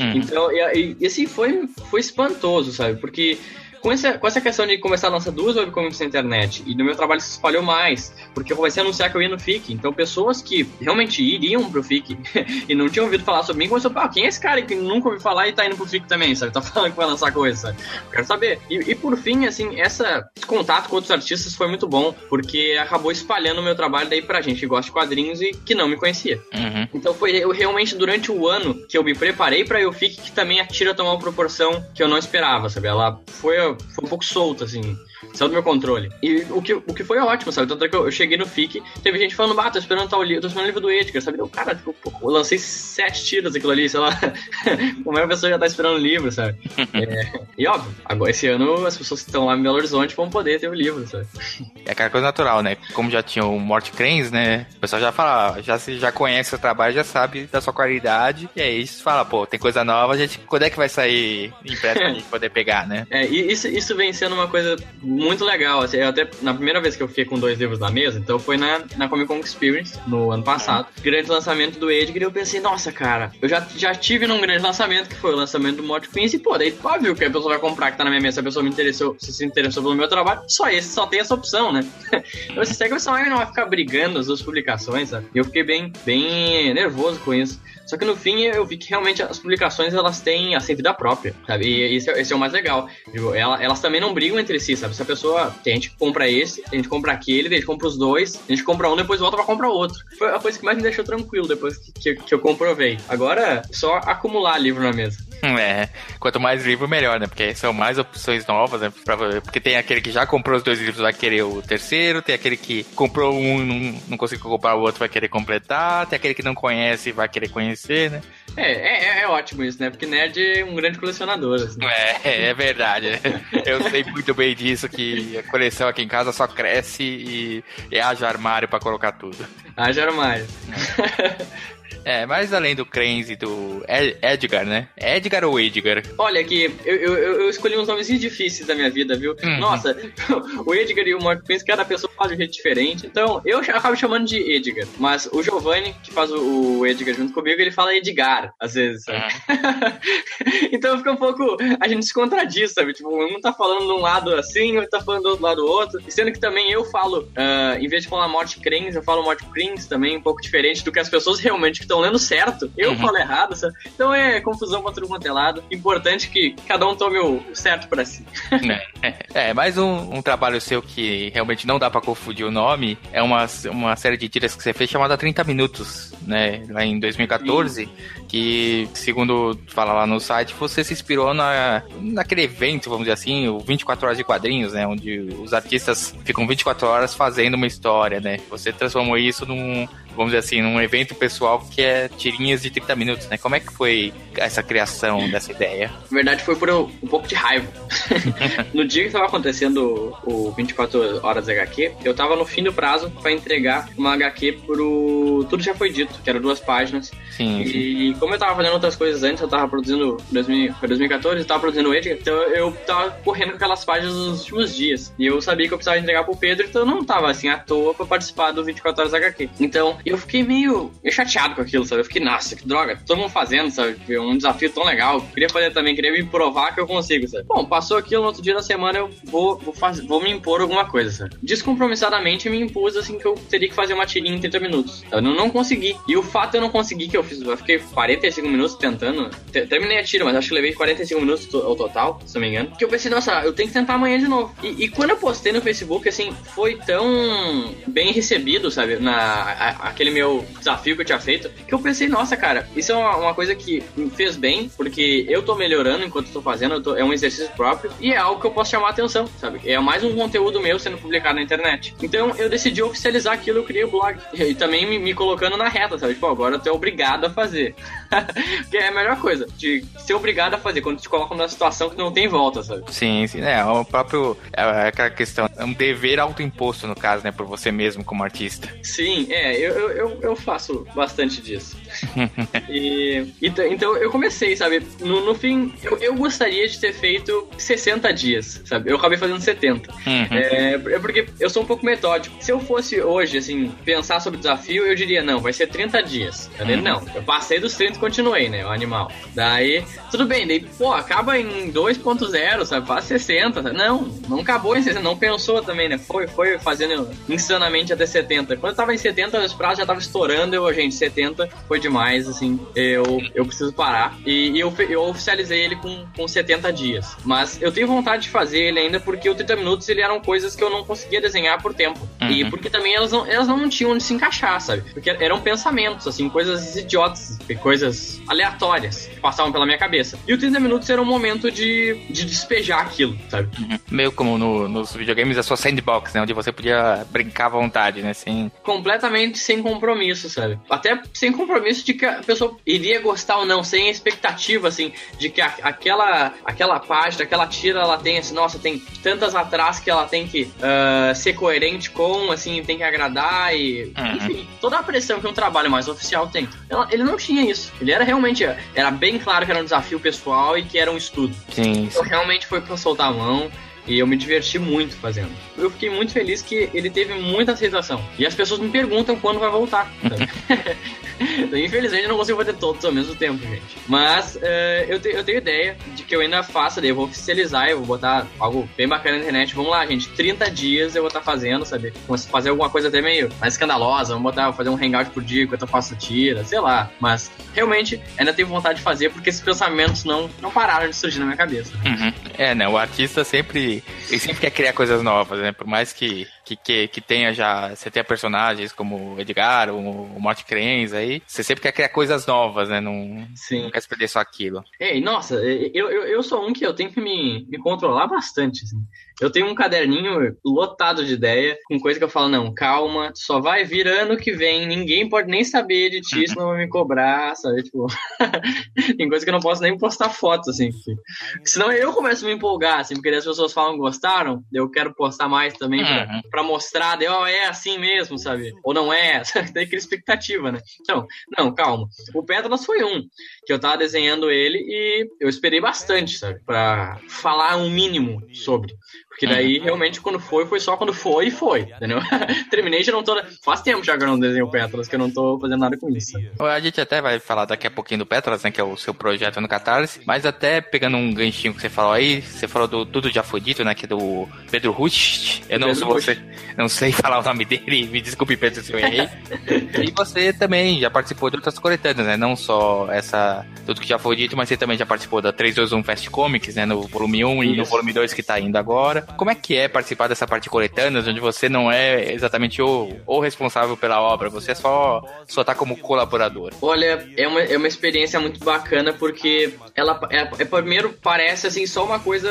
Speaker 3: Hum. Então, e, e, assim, foi, foi espantoso, sabe? Porque com essa, com essa questão de começar a lançar duas webcomics na internet e no meu trabalho se espalhou mais, porque eu comecei a anunciar que eu ia no FIC. Então, pessoas que realmente iriam pro FIC e não tinham ouvido falar sobre mim começou a quem é esse cara que nunca ouviu falar e tá indo pro FIC também, sabe? Tá falando que vai lançar coisa, sabe? Quero saber. E, e por fim, assim, essa, esse contato com outros artistas foi muito bom, porque acabou espalhando o meu trabalho daí pra gente que gosta de quadrinhos e que não me conhecia. Uhum. Então foi eu realmente durante o ano que eu me preparei pra eu FIC que também a tira tomou uma proporção que eu não esperava, sabe? Ela foi, foi um pouco solta, assim saiu do meu controle. E o que, o que foi ótimo, sabe? Tanto é que eu, eu cheguei no FIC, teve gente falando, bah, tô esperando tal livro, tô esperando o livro do Edgar, sabe? Eu, cara, tipo, eu lancei sete tiras aquilo ali, sei lá. Como é que a pessoa já tá esperando o livro, sabe? é, e óbvio, agora esse ano as pessoas que estão lá em Belo Horizonte vão poder ter o livro, sabe?
Speaker 2: É aquela coisa natural, né? Como já tinha o Morte Cranes, né? O pessoal já fala, já, já conhece o trabalho, já sabe da sua qualidade. E aí fala, pô, tem coisa nova, a gente, quando é que vai sair impresso pra gente poder pegar, né?
Speaker 3: É, e isso, isso vem sendo uma coisa muito legal. Assim, até na primeira vez que eu fiquei com dois livros na mesa, então foi na, na Comic Con Experience, no ano passado. Uhum. Grande lançamento do Edgar, e eu pensei, nossa, cara, eu já, já tive num grande lançamento, que foi o lançamento do Mod Queens, e pô, daí óbvio que a pessoa vai comprar que tá na minha mesa, se a pessoa me interessou, se se interessou pelo meu trabalho, só esse, só tem essa opção, né? você segue que você não vai ficar brigando as duas publicações, sabe? Eu fiquei bem, bem nervoso com isso. Só que no fim eu vi que realmente as publicações elas têm assim, vida própria, sabe? E esse, é, esse é o mais legal. Digo, ela, elas também não brigam entre si, sabe? Se a pessoa. A gente compra esse, a gente compra aquele, a gente compra os dois, a gente compra um, depois volta pra comprar outro. Foi a coisa que mais me deixou tranquilo depois que, que, que eu comprovei. Agora, só acumular livro na mesa.
Speaker 2: É, quanto mais livro, melhor, né? Porque são mais opções novas, né? Pra, porque tem aquele que já comprou os dois livros, vai querer o terceiro, tem aquele que comprou um não, não conseguiu comprar o outro, vai querer completar, tem aquele que não conhece vai querer conhecer, né?
Speaker 3: É, é, é, ótimo isso, né? Porque nerd é um grande colecionador. Assim.
Speaker 2: É, é verdade. Eu sei muito bem disso, que a coleção aqui em casa só cresce e, e haja armário para colocar tudo.
Speaker 3: Haja armário.
Speaker 2: É. É, mas além do Cranes e do Edgar, né? Edgar ou Edgar?
Speaker 3: Olha aqui, eu, eu, eu escolhi uns nomes difíceis da minha vida, viu? Uhum. Nossa, o Edgar e o Mark Prince, cada pessoa faz de um jeito diferente. Então, eu acabo chamando de Edgar. Mas o Giovanni, que faz o Edgar junto comigo, ele fala Edgar, às vezes, sabe? Uhum. então fica um pouco. A gente se contradiz, sabe? Tipo, um tá falando de um lado assim, outro tá falando do outro lado outro. Sendo que também eu falo, uh, em vez de falar Morte Cranes, eu falo Morte Também, um pouco diferente do que as pessoas realmente que estão lendo certo, eu uhum. falo errado, sabe? Então é confusão pra tudo quanto é lado. Importante que cada um tome o certo pra si.
Speaker 2: é, é, mais um, um, trabalho seu que realmente não dá pra confundir o nome. É uma, uma série de tiras que você fez chamada 30 Minutos, né? Lá em 2014. Sim que, segundo fala lá no site, você se inspirou na, naquele evento, vamos dizer assim, o 24 horas de quadrinhos, né? Onde os artistas ficam 24 horas fazendo uma história, né? Você transformou isso num, vamos dizer assim, num evento pessoal que é tirinhas de 30 minutos, né? Como é que foi essa criação dessa ideia?
Speaker 3: Na verdade, foi por um, pouco de raiva. no dia que estava acontecendo o, o 24 horas HQ, eu tava no fim do prazo para entregar uma HQ pro Tudo Já Foi Dito, que era duas páginas.
Speaker 2: Sim.
Speaker 3: E como eu tava fazendo outras coisas antes, eu tava produzindo, 2000, foi 2014, eu tava produzindo o Edgar, então eu tava correndo com aquelas páginas nos últimos dias. E eu sabia que eu precisava entregar pro Pedro, então eu não tava assim à toa pra participar do 24 Horas HQ. Então eu fiquei meio, meio chateado com aquilo, sabe? Eu fiquei, nossa, que droga, todo mundo fazendo, sabe? Um desafio tão legal. Eu queria fazer também, queria me provar que eu consigo, sabe? Bom, passou aquilo, no outro dia da semana eu vou, vou, fazer, vou me impor alguma coisa, sabe? Descompromissadamente me impus assim que eu teria que fazer uma tirinha em 30 minutos. Eu não, não consegui. E o fato eu não conseguir que eu fiz, eu fiquei 45 minutos tentando. Terminei a tira, mas acho que levei 45 minutos ao total, se não me engano. Que eu pensei, nossa, eu tenho que tentar amanhã de novo. E, e quando eu postei no Facebook, assim, foi tão bem recebido, sabe? Na, a, aquele meu desafio que eu tinha feito, que eu pensei, nossa, cara, isso é uma, uma coisa que me fez bem, porque eu tô melhorando enquanto eu tô fazendo, eu tô, é um exercício próprio, e é algo que eu posso chamar a atenção, sabe? É mais um conteúdo meu sendo publicado na internet. Então eu decidi oficializar aquilo, eu criei o blog. E também me, me colocando na reta, sabe? Tipo, agora eu tô obrigado a fazer. que é a melhor coisa, de ser obrigado a fazer, quando te colocam numa situação que não tem volta, sabe?
Speaker 2: Sim, sim, é, o próprio, é, é aquela questão, é um dever autoimposto, no caso, né, por você mesmo como artista.
Speaker 3: Sim, é, eu, eu, eu faço bastante disso. E, então eu comecei, sabe? No, no fim, eu, eu, gostaria de ter feito 60 dias, sabe? Eu acabei fazendo 70. Uhum. É, é porque eu sou um pouco metódico. Se eu fosse hoje, assim, pensar sobre o desafio, eu diria, não, vai ser 30 dias. Uhum. Não, eu passei dos 30 e continuei, né? O animal. Daí, tudo bem, daí, pô, acaba em 2.0, sabe? Faz 60. Sabe? Não, não acabou em 60, não pensou também, né? Foi, foi fazendo insanamente até 70. Quando eu tava em 70, os prazos já tava estourando, eu, gente, 70 foi demais, assim, eu, eu preciso parar. E, e eu, eu oficializei ele com, com 70 dias. Mas eu tenho vontade de fazer ele ainda porque o 30 minutos ele eram coisas que eu não conseguia desenhar por tempo. Uhum. E porque também elas não, elas não tinham onde se encaixar, sabe? Porque eram pensamentos, assim, coisas idiotas, coisas aleatórias que passavam pela minha cabeça. E o 30 minutos era um momento de, de despejar aquilo, sabe?
Speaker 2: Uhum. Meio como no, nos videogames a sua sandbox, né? Onde você podia brincar à vontade, né? Sem...
Speaker 3: Completamente sem compromisso, sabe? Até sem compromisso de que a pessoa iria gostar ou não, sem expectativa, assim, de que a, aquela, aquela página, aquela tira, ela tem, assim, nossa, tem tantas atrás que ela tem que uh, ser coerente com, assim, tem que agradar e. Uhum. Enfim, toda a pressão que um trabalho mais oficial tem. Ela, ele não tinha isso. Ele era realmente. Era bem claro que era um desafio pessoal e que era um estudo.
Speaker 2: Sim.
Speaker 3: Então realmente foi pra soltar a mão. E eu me diverti muito fazendo. Eu fiquei muito feliz que ele teve muita aceitação. E as pessoas me perguntam quando vai voltar. Infelizmente eu não consigo fazer todos ao mesmo tempo, gente. Mas uh, eu, te, eu tenho ideia de que eu ainda faço, daí eu vou oficializar, eu vou botar algo bem bacana na internet. Vamos lá, gente. 30 dias eu vou estar tá fazendo, sabe? Fazer alguma coisa até meio mais escandalosa. Vamos botar, fazer um hangout por dia enquanto eu faço tira, sei lá. Mas realmente ainda tenho vontade de fazer porque esses pensamentos não, não pararam de surgir na minha cabeça.
Speaker 2: Uhum. É, né? O artista sempre. Ele sempre quer criar coisas novas, né? Por mais que que, que, que tenha já. Você tenha personagens como o Edgar, o, o Morte Crenz aí. Você sempre quer criar coisas novas, né? Não, Sim. não quer se perder só aquilo.
Speaker 3: Ei, nossa, eu, eu, eu sou um que eu tenho que me, me controlar bastante. Assim. Eu tenho um caderninho lotado de ideia, com coisa que eu falo, não, calma, só vai vir ano que vem, ninguém pode nem saber de ti, senão vai me cobrar, sabe? Tipo, tem coisa que eu não posso nem postar fotos, assim. Porque... Senão eu começo a me empolgar, assim, porque as pessoas falam gostaram, eu quero postar mais também pra, uhum. pra mostrar, de, oh, é assim mesmo, sabe? Ou não é, tem aquela expectativa, né? Então, não, calma. O Pétalas foi um, que eu tava desenhando ele e eu esperei bastante, sabe? Pra falar um mínimo sobre. Porque daí, uhum. realmente, quando foi, foi só quando foi e foi, entendeu? Terminei, já não tô. Faz tempo já que eu não desenho Petras, que eu não tô fazendo nada com isso.
Speaker 2: A gente até vai falar daqui a pouquinho do Petras, né? Que é o seu projeto no Catarse. Mas até pegando um ganchinho que você falou aí, você falou do Tudo de Afrodito, né? Que é do Pedro Rush. Eu não, você, não sei falar o nome dele, me desculpe, Pedro, se eu errei. e você também já participou de outras coletâneas, né? Não só essa Tudo que já foi dito, mas você também já participou da 321 Fest Comics, né? No volume 1 isso. e no volume 2 que tá indo agora. Como é que é participar dessa parte coletânea, onde você não é exatamente o, o responsável pela obra, você só, só tá como colaborador?
Speaker 3: Olha, é uma, é uma experiência muito bacana, porque ela é, é primeiro parece assim só uma coisa.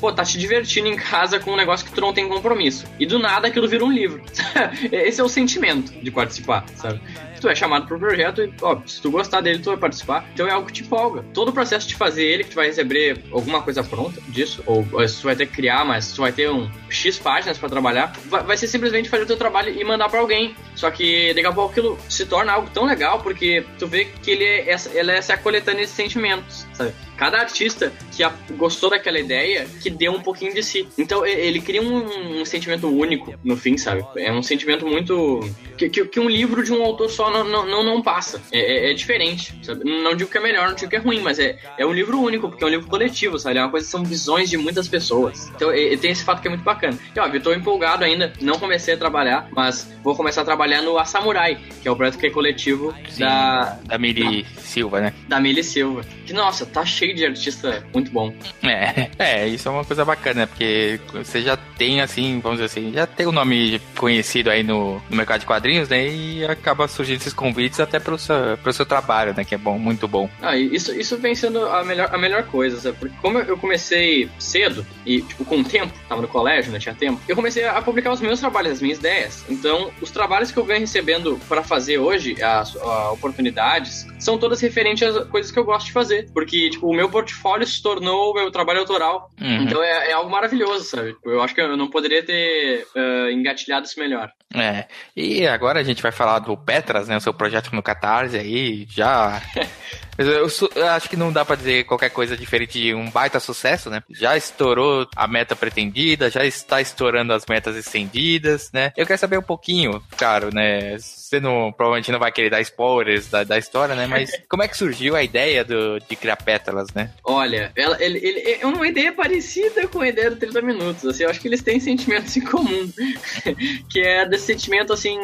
Speaker 3: Pô, tá te divertindo em casa com um negócio que tu não tem compromisso. E do nada aquilo vira um livro. Esse é o sentimento de participar, sabe? Tu é chamado pro projeto e, ó, se tu gostar dele, tu vai participar. Então é algo que te empolga. Todo o processo de fazer ele, que tu vai receber alguma coisa pronta disso, ou, ou tu vai ter que criar, mas tu vai ter um X páginas para trabalhar, vai, vai, ser simplesmente fazer o teu trabalho e mandar para alguém. Só que daqui a pouco aquilo se torna algo tão legal, porque tu vê que ele é essa, ele é essa coletânea de sentimentos, sabe? Cada artista que a, gostou daquela ideia, que deu um pouquinho de si. Então ele cria um, um sentimento único no fim, sabe? É um sentimento muito. que, que, que um livro de um autor só não, não, não, não passa. É, é, é, diferente, sabe? Não digo que é melhor, não digo que é ruim, mas é, é um livro único, porque é um livro coletivo, sabe? É uma coisa que são visões de muitas pessoas. Então é, tem esse fato que é muito bacana. E ó, eu tô empolgado ainda, não comecei a trabalhar, mas vou começar a trabalhar no A Samurai, que é o projeto que é coletivo Sim, da.
Speaker 2: Da Mili Silva, né?
Speaker 3: Da Mili Silva. Que nossa, tá cheio cheio de artista muito bom.
Speaker 2: É, é, isso é uma coisa bacana, porque você já tem, assim, vamos dizer assim, já tem o um nome conhecido aí no, no mercado de quadrinhos, né? E acaba surgindo esses convites até pro seu, pro seu trabalho, né? Que é bom, muito bom.
Speaker 3: Ah, isso, isso vem sendo a melhor, a melhor coisa, sabe? Porque como eu comecei cedo e, tipo, com tempo, tava no colégio, né? Tinha tempo, eu comecei a publicar os meus trabalhos, as minhas ideias. Então, os trabalhos que eu venho recebendo para fazer hoje, as, as oportunidades, são todas referentes às coisas que eu gosto de fazer. Porque, tipo, meu portfólio se tornou o meu trabalho autoral. Uhum. Então é, é, algo maravilhoso, sabe? Eu acho que eu não poderia ter uh, engatilhado isso melhor.
Speaker 2: É, e agora a gente vai falar do Petras, né? O seu projeto no Catarse aí, já eu, acho que não dá para dizer qualquer coisa diferente de um baita sucesso, né? Já estourou a meta pretendida, já está estourando as metas estendidas, né? Eu quero saber um pouquinho, claro, né? Você não, provavelmente não vai querer dar spoilers da, da história, né? Mas como é que surgiu a ideia do, de criar pétalas, né?
Speaker 3: Olha, ela, ele, ele, é uma ideia parecida com a ideia do 30 Minutos, assim, eu acho que eles têm sentimentos em comum, que é desse sentimento, assim,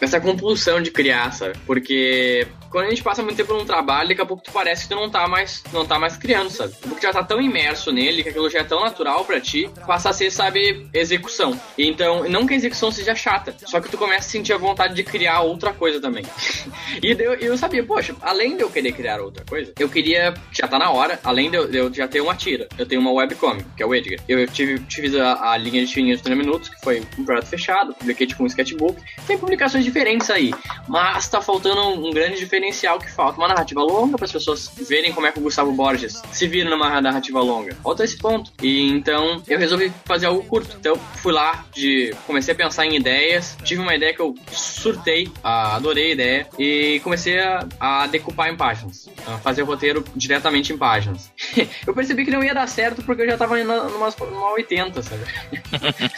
Speaker 3: essa compulsão de criar? Porque quando a gente passa muito tempo num trabalho, daqui a pouco tu parece que tu não tá mais, não tá mais criando, sabe? Porque já tá tão imerso nele, que aquilo já é tão natural para ti, passa a ser, sabe, execução. Então, não que a execução seja chata, só que tu começa a sentir a vontade de criar outra coisa também. e eu, eu sabia, poxa, além de eu querer criar outra coisa, eu queria, já tá na hora, além de eu, já ter uma tira, eu tenho uma webcomic, que é o Edgar. Eu tive, tive a, a linha de tirinhas de 30 minutos, que foi um projeto fechado, publiquei tipo um sketchbook. Tem publicações diferentes aí, mas tá faltando um, um grande diferencial que falta. Uma narrativa longa para as pessoas verem como é que o Gustavo Borges se vira numa narrativa longa. Falta esse ponto. E então eu resolvi fazer algo curto. Então fui lá, de comecei a pensar em ideias. Tive uma ideia que eu surtei, adorei a ideia e comecei a, a decupar em páginas, a fazer o roteiro diretamente em páginas páginas. eu percebi que não ia dar certo porque eu já tava indo numa, numa 80, sabe?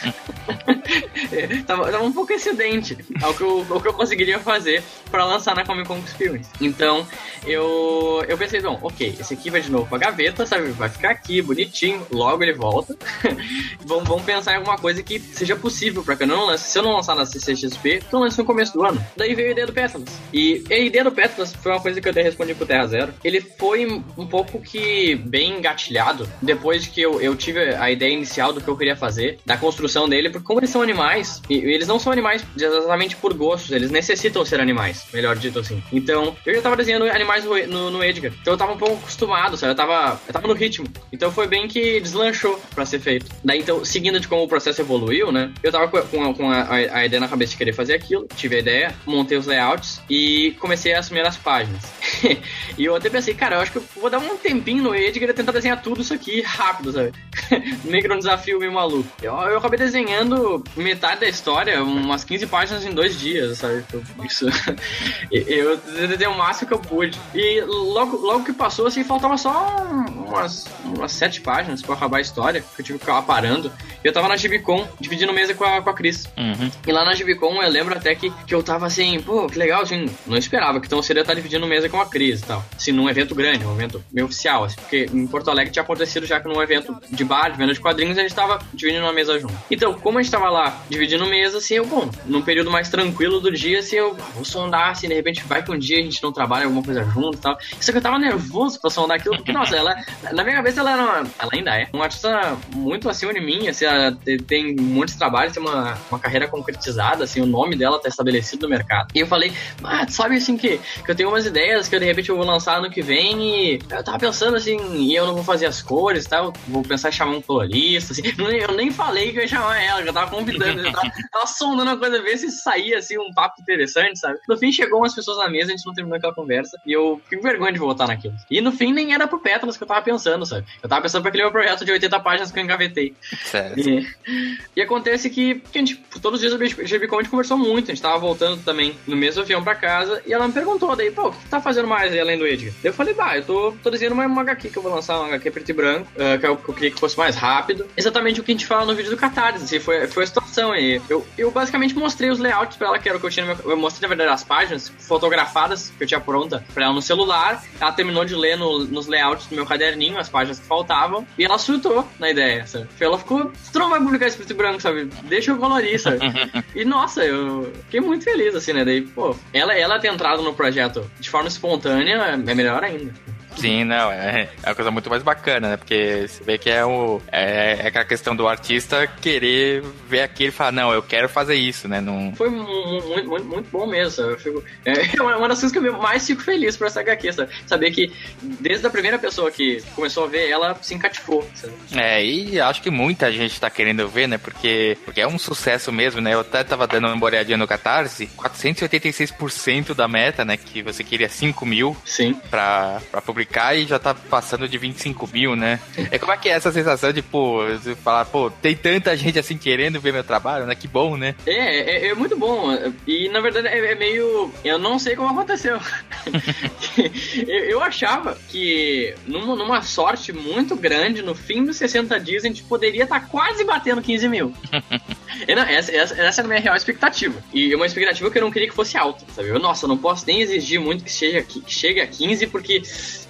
Speaker 3: tava, tava, um pouco excedente ao que eu, ao que eu conseguiria fazer para lançar na Comic Con Experience. Então, eu, eu pensei, bom, ok, esse aqui vai de novo pra gaveta, sabe? Vai ficar aqui, bonitinho, logo ele volta. vamos, vamos pensar em alguma coisa que seja possível pra que eu não lance. Se eu não lançar na CCXP, então lance no começo do ano. Daí veio a ideia do Pétalas. E a ideia do Pétalas foi uma coisa que eu até respondi pro Terra Zero. Ele foi um pouco que bem engatilhado depois que eu, eu tive a ideia inicial do que eu queria fazer, da construção dele, porque como eles são animais, e eles não são animais exatamente por gostos, eles necessitam ser animais, melhor dito assim. Então, eu já tava desenhando animais no, no, no, Edgar. Então eu tava um pouco acostumado, sabe? Eu tava, eu tava no ritmo. Então foi bem que deslanchou pra ser feito. Daí, então, seguindo de como o processo evoluiu, né? Eu tava com, com a, a, ideia na cabeça de querer fazer aquilo. Tive a ideia, montei os layouts e comecei a assumir as páginas. e eu até pensei, cara, eu acho que eu vou dar um tempinho no Edgar e tentar desenhar tudo isso aqui rápido, sabe? meio que um desafio meio maluco. Eu, eu acabei desenhando metade da história, umas 15 páginas em dois dias, sabe? Isso. eu desenhei o máximo que eu pude. E logo, logo que passou, assim, faltava só umas, umas sete páginas pra acabar a história, que eu tive que ficar parando. E eu tava na Gibicon, dividindo mesa com a, com a Cris. Uhum. E lá na Gibicon, eu lembro até que, que eu tava assim, pô, que legal, assim, não esperava que então seria estar dividindo mesa com a Cris e tal. Assim, num evento grande, um evento meio oficial, assim, porque em Porto Alegre tinha acontecido já que num evento de bar, de venda de quadrinhos, a gente tava dividindo uma mesa junto. Então, como a gente tava lá dividindo mesa, assim, eu, bom, num período mais tranquilo do dia, assim, eu vou sondar, assim, de repente vai que um dia a gente não trabalha alguma coisa junto e tal. Só que eu tava nervoso pra sondar aquilo, porque, nossa, ela, na minha cabeça ela era uma, ela ainda é, uma artista muito acima de mim, assim, ela tem muitos trabalhos, tem uma, uma carreira concretizada, assim, o nome dela tá estabelecido no mercado. E eu falei, ah, sabe assim que, que eu tenho umas ideias que eu, de repente eu vou lançar ano que vem e eu tava pensando assim, e eu não vou fazer as cores e tal, vou pensar em chamar um colorista, assim. Eu nem falei que eu ia chamar ela, que eu tava convidando, eu tava, tava sondando a coisa, ver se saía assim um papo interessante, sabe? No fim chegou umas pessoas na mesa, a gente não terminou aquela conversa e eu fico vergonha de voltar naquilo. E no fim nem era pro Pétalas que eu tava pensando, sabe? Eu tava pensando pra aquele meu projeto de 80 páginas que eu engavetei. Certo. E, e acontece que, que a gente, todos os dias a GBCon a gente conversou muito, a gente tava voltando também no mesmo avião pra casa e ela me perguntou daí, pô, o que tu tá fazendo mais aí além do Edgar? Eu falei, bah, eu tô, tô desenhando uma, uma HQ que eu vou lançar, uma HQ preto e branco, uh, que, eu, que eu queria que fosse mais rápido. Exatamente o que a gente fala no vídeo do Catarse, assim, foi, foi a situação aí. Eu, eu basicamente mostrei os layouts pra ela, que era o que eu tinha no meu, Eu mostrei, na verdade, as páginas fotografadas que eu tinha pronta pra ela no celular. Ela terminou de ler no, nos layouts do meu caderninho, as páginas que faltavam, e ela surtou na ideia, sabe? Ela ficou, tu não vai publicar esse preto e branco, sabe? Deixa eu colorir, sabe? e nossa, eu fiquei muito feliz, assim, né? Daí, pô, ela, ela ter entrado no projeto de forma espontânea é melhor ainda.
Speaker 2: Sim, não, é, é uma coisa muito mais bacana, né? Porque você vê que é, o, é, é aquela questão do artista querer ver aquilo e falar, não, eu quero fazer isso, né? Não...
Speaker 3: Foi muito, muito, muito bom mesmo. Eu fico, é uma das coisas que eu mais fico feliz por essa HQ, sabe? Saber que desde a primeira pessoa que começou a ver, ela se encatifou. Sabe?
Speaker 2: É, e acho que muita gente tá querendo ver, né? Porque, porque é um sucesso mesmo, né? Eu até tava dando uma olhadinha no Catarse, 486% da meta, né? Que você queria 5 mil
Speaker 3: Sim.
Speaker 2: Pra, pra publicar publicar e já tá passando de 25 mil, né? É como é que é essa sensação de, pô, você falar, pô, tem tanta gente assim querendo ver meu trabalho, né? Que bom, né?
Speaker 3: É, é, é muito bom. E na verdade é, é, meio. Eu não sei como aconteceu. eu, eu, achava que numa, numa sorte muito grande, no fim dos 60 dias, a gente poderia estar tá quase batendo 15 mil. não, essa, essa, essa era a minha real expectativa. E uma expectativa que eu não queria que fosse alta, sabe? Eu, nossa, não posso nem exigir muito que chegue, que chegue a 15, porque.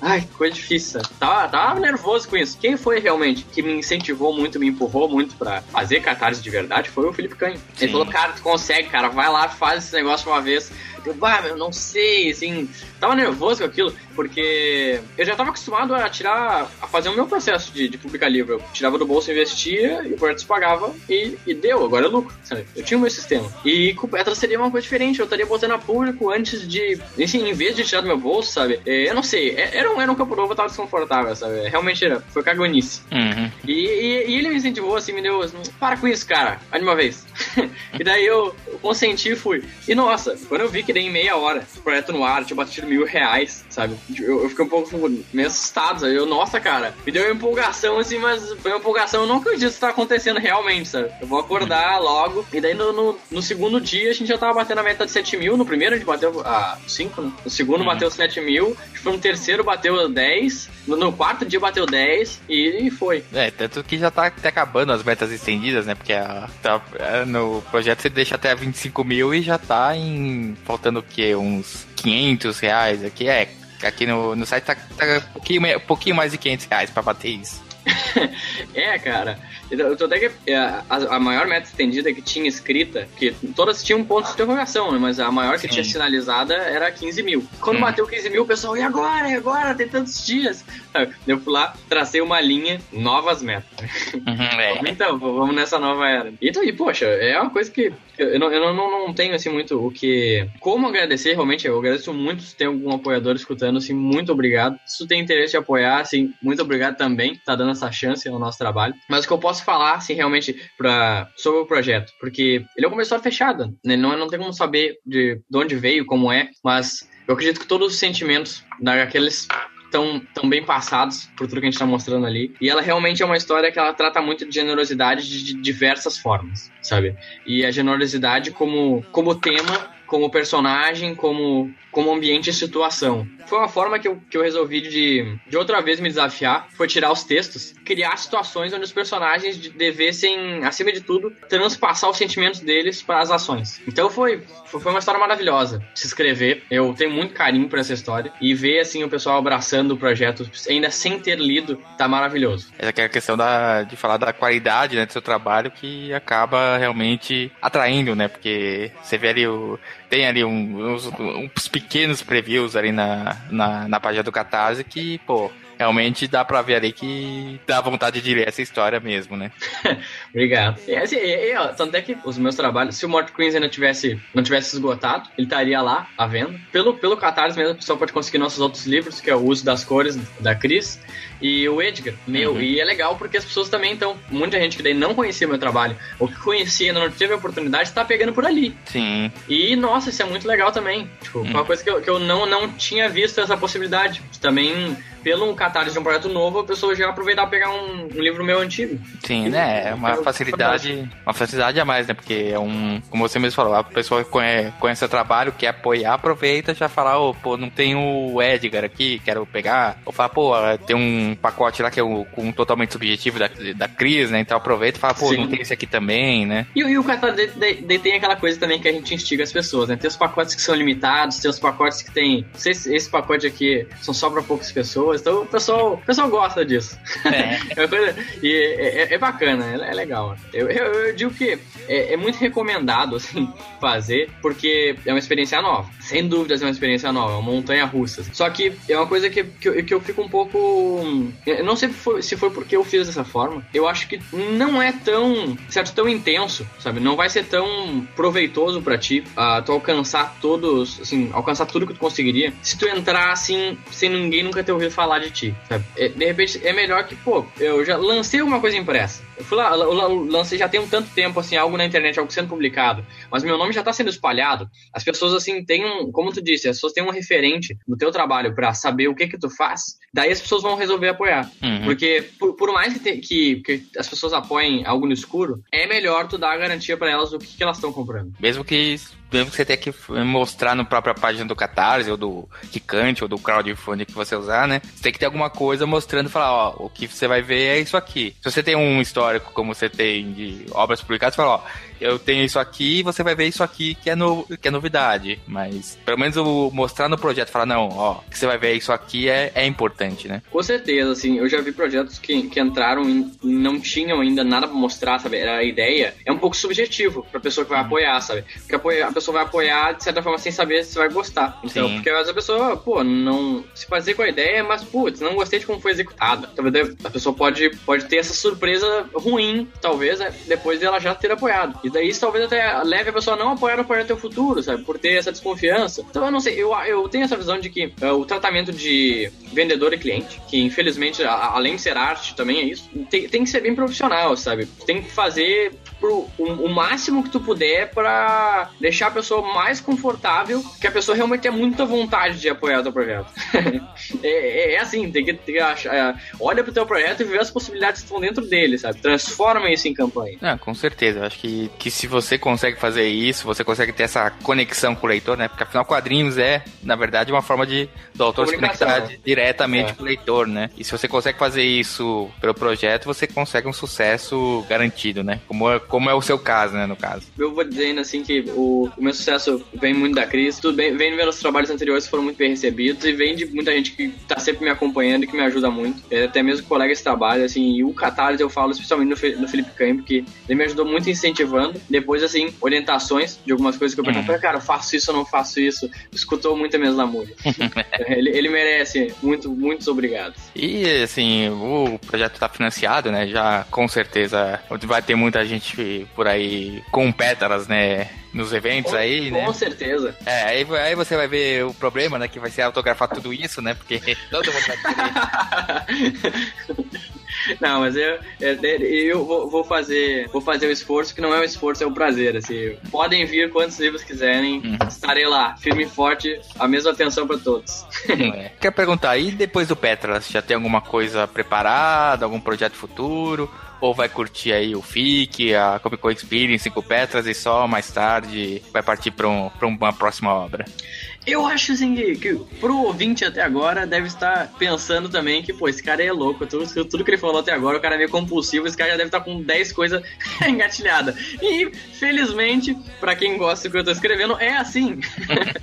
Speaker 3: Ai, coisa difícil. Tava, tava nervoso com isso. Quem foi realmente que me incentivou muito, me empurrou muito para fazer catarse de verdade foi o Felipe Canho. Ele falou, cara, tu consegue, cara, vai lá, faz esse negócio uma vez. Eu, bah, eu não sei, assim, tava nervoso com aquilo, porque eu já tava acostumado a tirar, a fazer o meu processo de, de publicar livro. Eu tirava do bolso, investia, e o projeto se pagava e, e deu, agora é lucro, sabe? Eu tinha o meu sistema. E com o Petra seria uma coisa diferente, eu estaria botando a público antes de, assim, em vez de tirar do meu bolso, sabe? É, eu não sei, é, era um, era um campo novo, eu tava desconfortável, sabe? Realmente era, foi cagonice. Uhum. E, e, e, ele me incentivou, assim, me deu, assim, para com isso, cara, de uma vez. e daí eu, consenti e fui. E nossa, quando eu vi que em meia hora, o projeto no ar, tinha batido mil reais, sabe? Eu, eu fiquei um pouco meio assustado, sabe? Eu, nossa, cara, me deu uma empolgação, assim, mas foi uma empolgação, eu não acredito que isso tá acontecendo realmente, sabe? Eu vou acordar logo, e daí no, no, no, segundo dia a gente já tava batendo a meta de 7 mil, no primeiro a gente bateu a 5, né? No segundo uhum. bateu 7 mil, no terceiro bateu 10, no, quarto dia bateu 10 e, e, foi.
Speaker 2: É, tanto que já tá até acabando as metas estendidas, né? Porque a, tá, é, no projeto você deixa até 25 mil e já tá em. faltando o quê? Uns 500 reais aqui. É, aqui no, no site tá, tá um, pouquinho, um pouquinho mais de 500 reais pra bater isso.
Speaker 3: é, cara. Eu tô até que é, a, a, maior meta estendida que tinha escrita, que todas tinham um ponto de interrogação, né? Mas a maior que Sim. tinha sinalizada era 15 mil. Quando hum. bateu 15 mil, o pessoal, e agora? E agora? Tem tantos dias. Eu fui lá, tracei uma linha, novas metas. Uhum, é. Então, vamos nessa nova era. Então, e poxa, é uma coisa que eu não, eu não, não tenho assim muito o que. Como agradecer, realmente, eu agradeço muito se tem algum apoiador escutando, assim, muito obrigado. Se tu tem interesse de apoiar, assim, muito obrigado também, tá dando essa chance ao nosso trabalho. Mas o que eu posso falar, assim, realmente, pra, sobre o projeto, porque ele é uma fechada, né? Não, não tem como saber de, de onde veio, como é, mas eu acredito que todos os sentimentos daqueles tão, tão bem passados por tudo que a gente tá mostrando ali. E ela realmente é uma história que ela trata muito de generosidade de, de diversas formas, sabe? E a generosidade como, como tema como personagem, como, como ambiente e situação. Foi uma forma que eu, que eu resolvi de, de outra vez me desafiar, foi tirar os textos, criar situações onde os personagens devessem, acima de tudo, transpassar os sentimentos deles para as ações. Então foi, foi uma história maravilhosa se escrever. Eu tenho muito carinho por essa história e ver assim o pessoal abraçando o projeto ainda sem ter lido, tá maravilhoso.
Speaker 2: Essa é a questão da, de falar da qualidade né, do seu trabalho que acaba realmente atraindo, né? Porque você vê ali o tem ali um, uns, uns, pequenos previews ali na, na, na página do Catarse que, pô, realmente dá pra ver ali que dá vontade de ler essa história mesmo, né?
Speaker 3: Obrigado. E, assim, e, ó, tanto é que os meus trabalhos, se o Mort Queens ainda tivesse, não tivesse esgotado, ele estaria lá à venda. Pelo, pelo Catarse mesmo, o pessoal pode conseguir nossos outros livros, que é o Uso das Cores, da Cris, e o Edgar, meu. Uhum. E é legal porque as pessoas também estão, muita gente que daí não conhecia meu trabalho, ou que conhecia ainda não teve a oportunidade, está pegando por ali.
Speaker 2: Sim.
Speaker 3: E, nossa, isso é muito legal também. Tipo, uhum. uma coisa que eu, que eu não, não tinha visto essa possibilidade. Também pelo catarse de um projeto novo, a pessoa já aproveitar para pegar um, um, livro meu antigo.
Speaker 2: Sim, né? É uma facilidade, uma facilidade a mais, né? Porque é um, como você mesmo falou, a pessoa conhece, conhece o trabalho, quer apoiar, aproveita já falar, oh, pô, não tem o Edgar aqui, quero pegar. Ou fala, pô, tem um pacote lá que é o, com totalmente subjetivo da, da Cris, né? Então aproveita e fala, pô, Sim. não tem esse aqui também, né?
Speaker 3: E, e o catarse tem aquela coisa também que a gente instiga as pessoas, né? Tem os pacotes que são limitados, tem os pacotes que tem. Não sei se esse pacote aqui são só para poucas pessoas então o pessoal, o pessoal gosta disso. É. é e é, é, é, bacana, é, legal. Eu, eu, eu digo que é, é, muito recomendado assim, fazer, porque é uma experiência nova. Sem dúvidas é uma experiência nova, é uma montanha russa. Só que é uma coisa que, que, eu, que eu fico um pouco. Eu não sei se foi, se foi porque eu fiz dessa forma. Eu acho que não é tão. certo, tão intenso, sabe? Não vai ser tão proveitoso para ti uh, tu alcançar todos, assim, alcançar tudo que tu conseguiria se tu entrar assim, sem ninguém nunca ter ouvido falar de ti, sabe? É, de repente, é melhor que, pô, eu já lancei alguma coisa impressa. Eu fui lá, lancei já tem um tanto tempo, assim, algo na internet, algo sendo publicado, mas meu nome já tá sendo espalhado, as pessoas, assim, têm um, como tu disse, as pessoas têm um referente no teu trabalho para saber o que que tu faz, daí as pessoas vão resolver apoiar. Uhum. Porque, por, por mais que, te, que, que, as pessoas apoiem algo no escuro, é melhor tu dar a garantia para elas do que, que elas estão comprando.
Speaker 2: Mesmo que mesmo que você tenha que mostrar na própria página do Catarse, ou do Kikante, ou do crowdfunding que você usar, né? Você tem que ter alguma coisa mostrando, falar, ó, o que você vai ver é isso aqui. Se você tem um histórico como você tem de obras publicadas, você fala, ó, eu tenho isso aqui, você vai ver isso aqui que é, no, que é novidade. Mas, pelo menos, o, mostrar no projeto, falar, não, ó, que você vai ver isso aqui é, é importante, né?
Speaker 3: Com certeza, assim, eu já vi projetos que, que entraram e não tinham ainda nada pra mostrar, sabe? Era a ideia. É um pouco subjetivo pra pessoa que vai uhum. apoiar, sabe? Porque a pessoa vai apoiar, de certa forma, sem saber se vai gostar. Então, Sim. porque às vezes a pessoa, pô, não se fazer com a ideia, mas, putz, não gostei de como foi executada. Talvez a pessoa pode, pode ter essa surpresa ruim, talvez, né, depois dela já ter apoiado. E daí isso talvez até leve a pessoa a não apoiar apoiar teu futuro, sabe? Por ter essa desconfiança. Então eu não sei, eu, eu tenho essa visão de que uh, o tratamento de vendedor e cliente, que infelizmente, a, além de ser arte, também é isso, tem, tem que ser bem profissional, sabe? Tem que fazer pro, o, o máximo que tu puder para deixar a pessoa mais confortável, que a pessoa realmente tenha muita vontade de apoiar o teu projeto. é, é, é, assim, tem que, tem que achar, é, olha pro teu projeto e vê as possibilidades que estão dentro dele, sabe? Transforma isso em campanha.
Speaker 2: Ah, com certeza. Acho que, que se você consegue fazer isso, você consegue ter essa conexão com o leitor, né? Porque afinal quadrinhos é, na verdade, uma forma de do autor se conectar né? diretamente é. com o leitor, né? E se você consegue fazer isso pelo projeto, você consegue um sucesso garantido, né? Como é, como é o seu caso, né, no caso.
Speaker 3: Eu vou dizendo assim que o, o meu sucesso vem muito da crise, tudo bem, vem pelos trabalhos anteriores que foram muito bem recebidos e vem de muita gente que tá sempre me acompanhando e que me ajuda muito. É, até mesmo colegas de trabalho, assim, e o Catarse eu falo especialmente no, no Felipe Caim, porque ele me ajudou muito incentivando. Depois, assim, orientações de algumas coisas que eu perguntei, hum. cara, faço isso ou não faço isso. Escutou muito minhas lamúrias. ele, ele merece muito, muitos obrigados.
Speaker 2: E, assim, o projeto tá financiado, né? Já com certeza vai ter muita gente por aí com pétalas, né? Nos eventos
Speaker 3: com,
Speaker 2: aí,
Speaker 3: com né? Com certeza.
Speaker 2: É, aí, aí você vai ver o problema, né? Que vai ser autografar tudo isso, né? Porque todo mundo vai querer.
Speaker 3: Não, mas eu, eu, vou, fazer vou fazer o esforço, que não é um esforço, é um prazer. Assim. Podem vir quantos livros quiserem, uhum. estarei lá, firme e forte, a mesma atenção para todos.
Speaker 2: É. Quer perguntar, e depois do Petras, já tem alguma coisa preparada, algum projeto futuro? ou vai curtir aí o FIC, a Comic Con Experience com Petras e só mais tarde vai partir para um, uma próxima obra?
Speaker 3: Eu acho assim que, que pro ouvinte até agora deve estar pensando também que, pô, esse cara é louco. Tudo, tudo que ele falou até agora, o cara é meio compulsivo, esse cara já deve estar com 10 coisas engatilhadas. E, felizmente, para quem gosta do que eu tô escrevendo, é assim.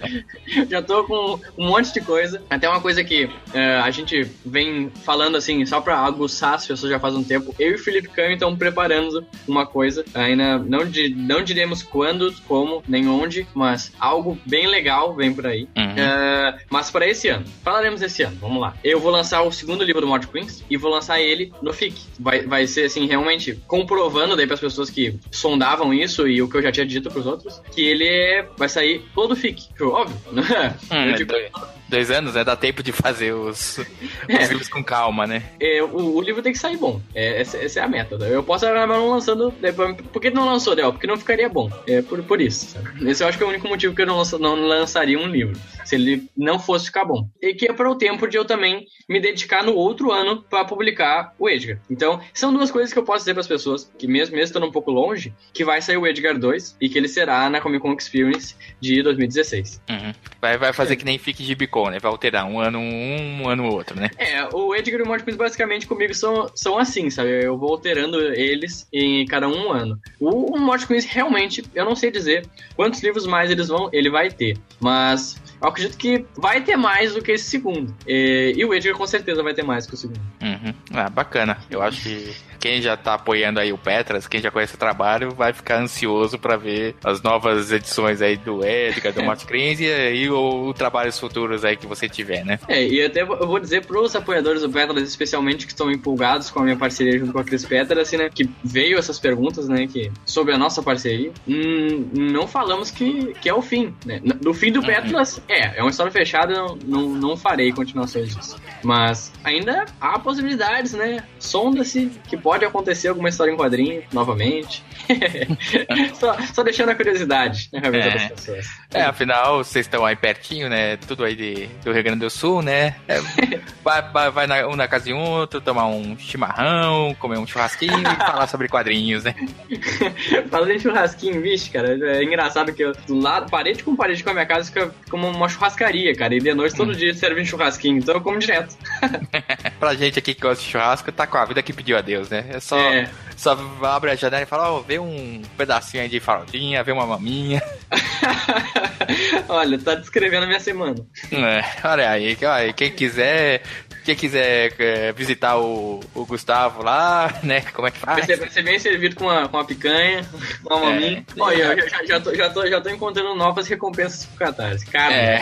Speaker 3: já tô com um monte de coisa. Até uma coisa que uh, a gente vem falando assim, só pra aguçar as pessoas já faz um tempo. Eu e o Felipe Cami estamos preparando uma coisa. Ainda não, não diremos quando, como, nem onde, mas algo bem legal vem por aí aí. Uhum. Uh, mas para esse ano, falaremos esse ano, vamos lá. Eu vou lançar o segundo livro do Mod Queens e vou lançar ele no FIC. Vai, vai ser, assim, realmente comprovando daí para as pessoas que sondavam isso e o que eu já tinha dito para os outros, que ele é, vai sair todo FIC. Tipo, óbvio. Eu né?
Speaker 2: hum, digo, tipo, é tá 22 anos, né? Dá tempo de fazer os, é. os livros com calma, né?
Speaker 3: É, o, o, livro tem que sair bom. É, essa, essa, é a meta. Né? Eu posso acabar não lançando. Né, por que não lançou, Del? Porque não ficaria bom. É por, por isso. Sabe? Esse eu acho que é o único motivo que eu não, lanço, não lançaria um livro. Se ele não fosse ficar bom. E que é para o tempo de eu também me dedicar no outro ano para publicar o Edgar. Então, são duas coisas que eu posso dizer para as pessoas, que mesmo, mesmo estando um pouco longe, que vai sair o Edgar 2 e que ele será na Comic Con Experience de 2016.
Speaker 2: Uhum. Vai, vai fazer é. que nem fique de bicô. Bicon, né? Vai alterar um ano um, um ano outro, né?
Speaker 3: É, o Edgar e o Morty basicamente comigo são, são assim, sabe? Eu vou alterando eles em cada um ano. O, o Queens realmente, eu não sei dizer quantos livros mais eles vão, ele vai ter, mas eu acredito que vai ter mais do que esse segundo. E, e o Edgar com certeza vai ter mais que o segundo.
Speaker 2: Uhum. Ah, bacana. Eu acho que quem já tá apoiando aí o Petras, quem já conhece o trabalho, vai ficar ansioso para ver as novas edições aí do Edgar, do Morty Cranes e aí o, o trabalhos futuros aí que você tiver, né?
Speaker 3: É, e até eu vou dizer pros apoiadores do Petras, especialmente que estão empolgados com a minha parceria junto com a Cris Petras, assim, né? Que veio essas perguntas, né? Que, sobre a nossa parceria. Hum, não falamos que, que é o fim, né? No fim do uhum. Petras, é, é uma história fechada, não, não, não farei continuações disso. Mas ainda há possibilidades, né? Sonda-se que pode acontecer alguma história em quadrinho novamente. só, só deixando a curiosidade na cabeça
Speaker 2: É.
Speaker 3: das pessoas.
Speaker 2: É, afinal, vocês estão aí pertinho, né? Tudo aí de, do Rio Grande do Sul, né? É, vai vai, vai na, um na casa de um outro, tomar um chimarrão, comer um churrasquinho e falar sobre quadrinhos, né?
Speaker 3: Falando em churrasquinho, vixe, cara, é engraçado que eu, do lado, parede com parede com a minha casa fica como uma churrascaria, cara. E de noite todo dia serve churrasquinho, então eu como direto.
Speaker 2: Pra gente aqui que gosta de churrasco, tá com a vida que pediu a Deus, né? É só,
Speaker 3: É.
Speaker 2: só abre a janela e fala, ó, vê um pedacinho aí de farofinha, vê uma maminha.
Speaker 3: Olha, tá descrevendo a minha semana.
Speaker 2: É, olha aí, olha, quem quiser, quem quiser é, visitar o, o Gustavo lá, né? Como é que
Speaker 3: Vai
Speaker 2: faz?
Speaker 3: ser, vai ser bem servido com uma, com uma picanha, uma maminha.
Speaker 2: É.
Speaker 3: Olha, eu já, já, tô, já, tô, já tô encontrando novas recompensas pro Catarse. Cara,
Speaker 2: É.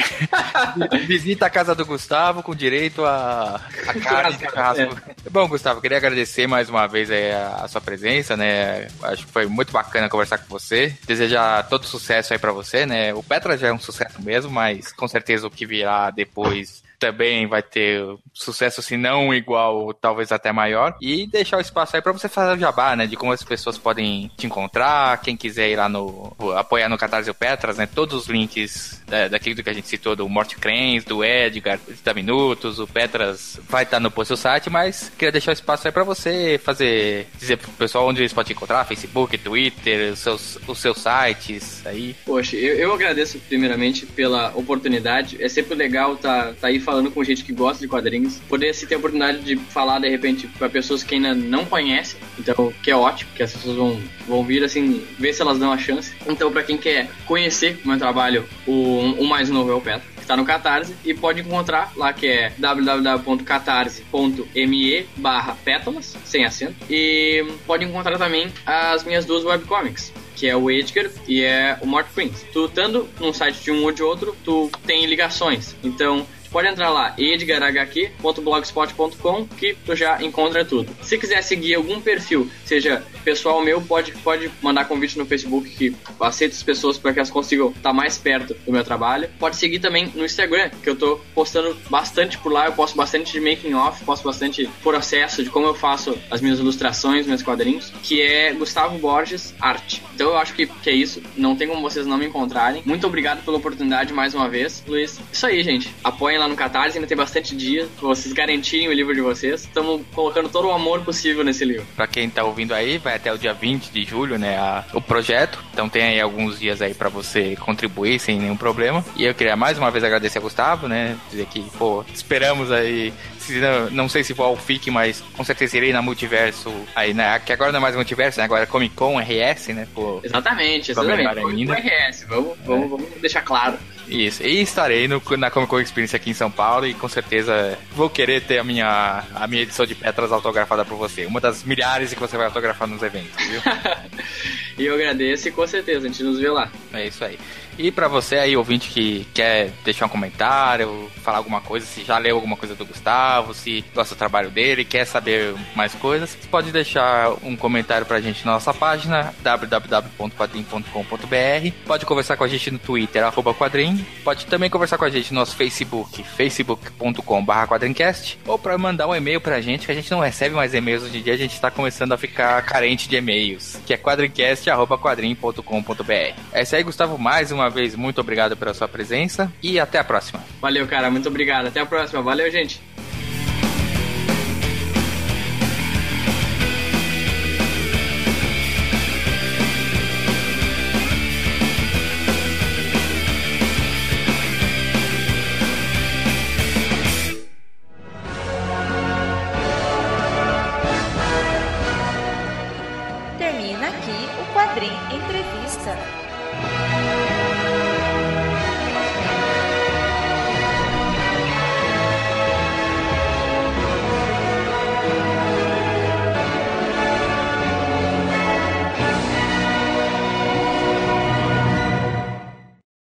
Speaker 2: Visita a casa do Gustavo com direito a, a carne churrasco. Bom, Gustavo, queria agradecer mais uma vez aí a, a sua presença, né? Acho que foi muito bacana conversar com você. Desejar todo sucesso aí pra você, né? O Petra já é um sucesso mesmo, mas com certeza o que virá depois também vai ter sucesso, se não igual, talvez até maior. E deixar o espaço aí pra você fazer o jabá, né? De como as pessoas podem te encontrar, quem quiser ir lá no. apoiar no Catarse Petras, né? Todos os links é, daquilo que a gente citou, do Morte Crens, do Edgar, 30 Minutos, o Petras vai estar no post do site, mas queria deixar o espaço aí pra você fazer, dizer pro pessoal onde eles podem te encontrar, Facebook, Twitter, os seus, os seus sites aí.
Speaker 3: Poxa, eu, eu agradeço primeiramente pela oportunidade. É sempre legal tá, tá aí falando com gente que gosta de quadrinhos. Poder assim, ter a oportunidade de falar de repente para pessoas que ainda não conhecem. Então, que é ótimo, que as pessoas vão, vão vir assim, ver se elas dão a chance. Então, para quem quer conhecer o meu trabalho, o, o mais novo é o Petro. que Está no Catarse e pode encontrar lá que é www.catarse.me barra pétalas, sem acento. E pode encontrar também as minhas duas webcomics que é o Edgar e é o Mort Prince. Tu estando num site de um ou de outro, tu tem ligações. Então, pode entrar lá, edgarhq.blogspot.com, que tu já encontra tudo. Se quiser seguir algum perfil, seja pessoal meu, pode, pode mandar convite no Facebook, que aceito as pessoas para que elas consigam estar mais perto do meu trabalho. Pode seguir também no Instagram, que eu tô postando bastante por lá, eu posto bastante de making off, posto bastante processo de como eu faço as minhas ilustrações, meus quadrinhos, que é Gustavo Borges Arte. Então eu acho que, que é isso, não tem como vocês não me encontrarem. Muito obrigado pela oportunidade mais uma vez, Luiz. Isso aí, gente. Apoiem lá no Catarse, ainda tem bastante dia pra vocês garantirem o livro de vocês. Estamos colocando todo o amor possível nesse livro.
Speaker 2: Pra quem tá ouvindo aí, vai até o dia 20 de julho, né, a- o projeto. Então tem aí alguns dias aí pra você contribuir sem nenhum problema. E eu queria mais uma vez agradecer a Gustavo, né, dizer que, pô, esperamos aí, se não, não sei se vou ao FIC, mas com certeza irei na Multiverso, aí, né, que agora não é mais Multiverso, né, agora é Comic Con RS, né, pô,
Speaker 3: Exatamente, exatamente.
Speaker 2: ainda.
Speaker 3: o RS, vamos, vamos, vamos deixar claro.
Speaker 2: Isso, e estarei no, na Comic Con Experience aqui em São Paulo e com certeza vou querer ter a minha, a minha edição de Petras autografada por você. Uma das milhares que você vai autografar nos eventos, viu?
Speaker 3: E eu agradeço e com certeza a gente nos vê lá.
Speaker 2: É isso aí. E pra você aí, ouvinte, que quer deixar um comentário, falar alguma coisa, se já leu alguma coisa do Gustavo, se gosta do trabalho dele, quer saber mais coisas, pode deixar um comentário pra gente na nossa página www.quadrim.com.br. Pode conversar com a gente no Twitter, arroba quadrim. Pode também conversar com a gente no nosso Facebook, facebook.com.br quadrincast. Ou pra mandar um e-mail pra gente, que a gente não recebe mais e-mails hoje em dia, a gente tá começando a ficar carente de e-mails, que é quadrincast.quadrim.com.br. É isso aí, Gustavo, mais uma vez, muito obrigado pela sua presença e até a próxima.
Speaker 3: Valeu, cara. Muito obrigado. Até a próxima. Valeu, gente.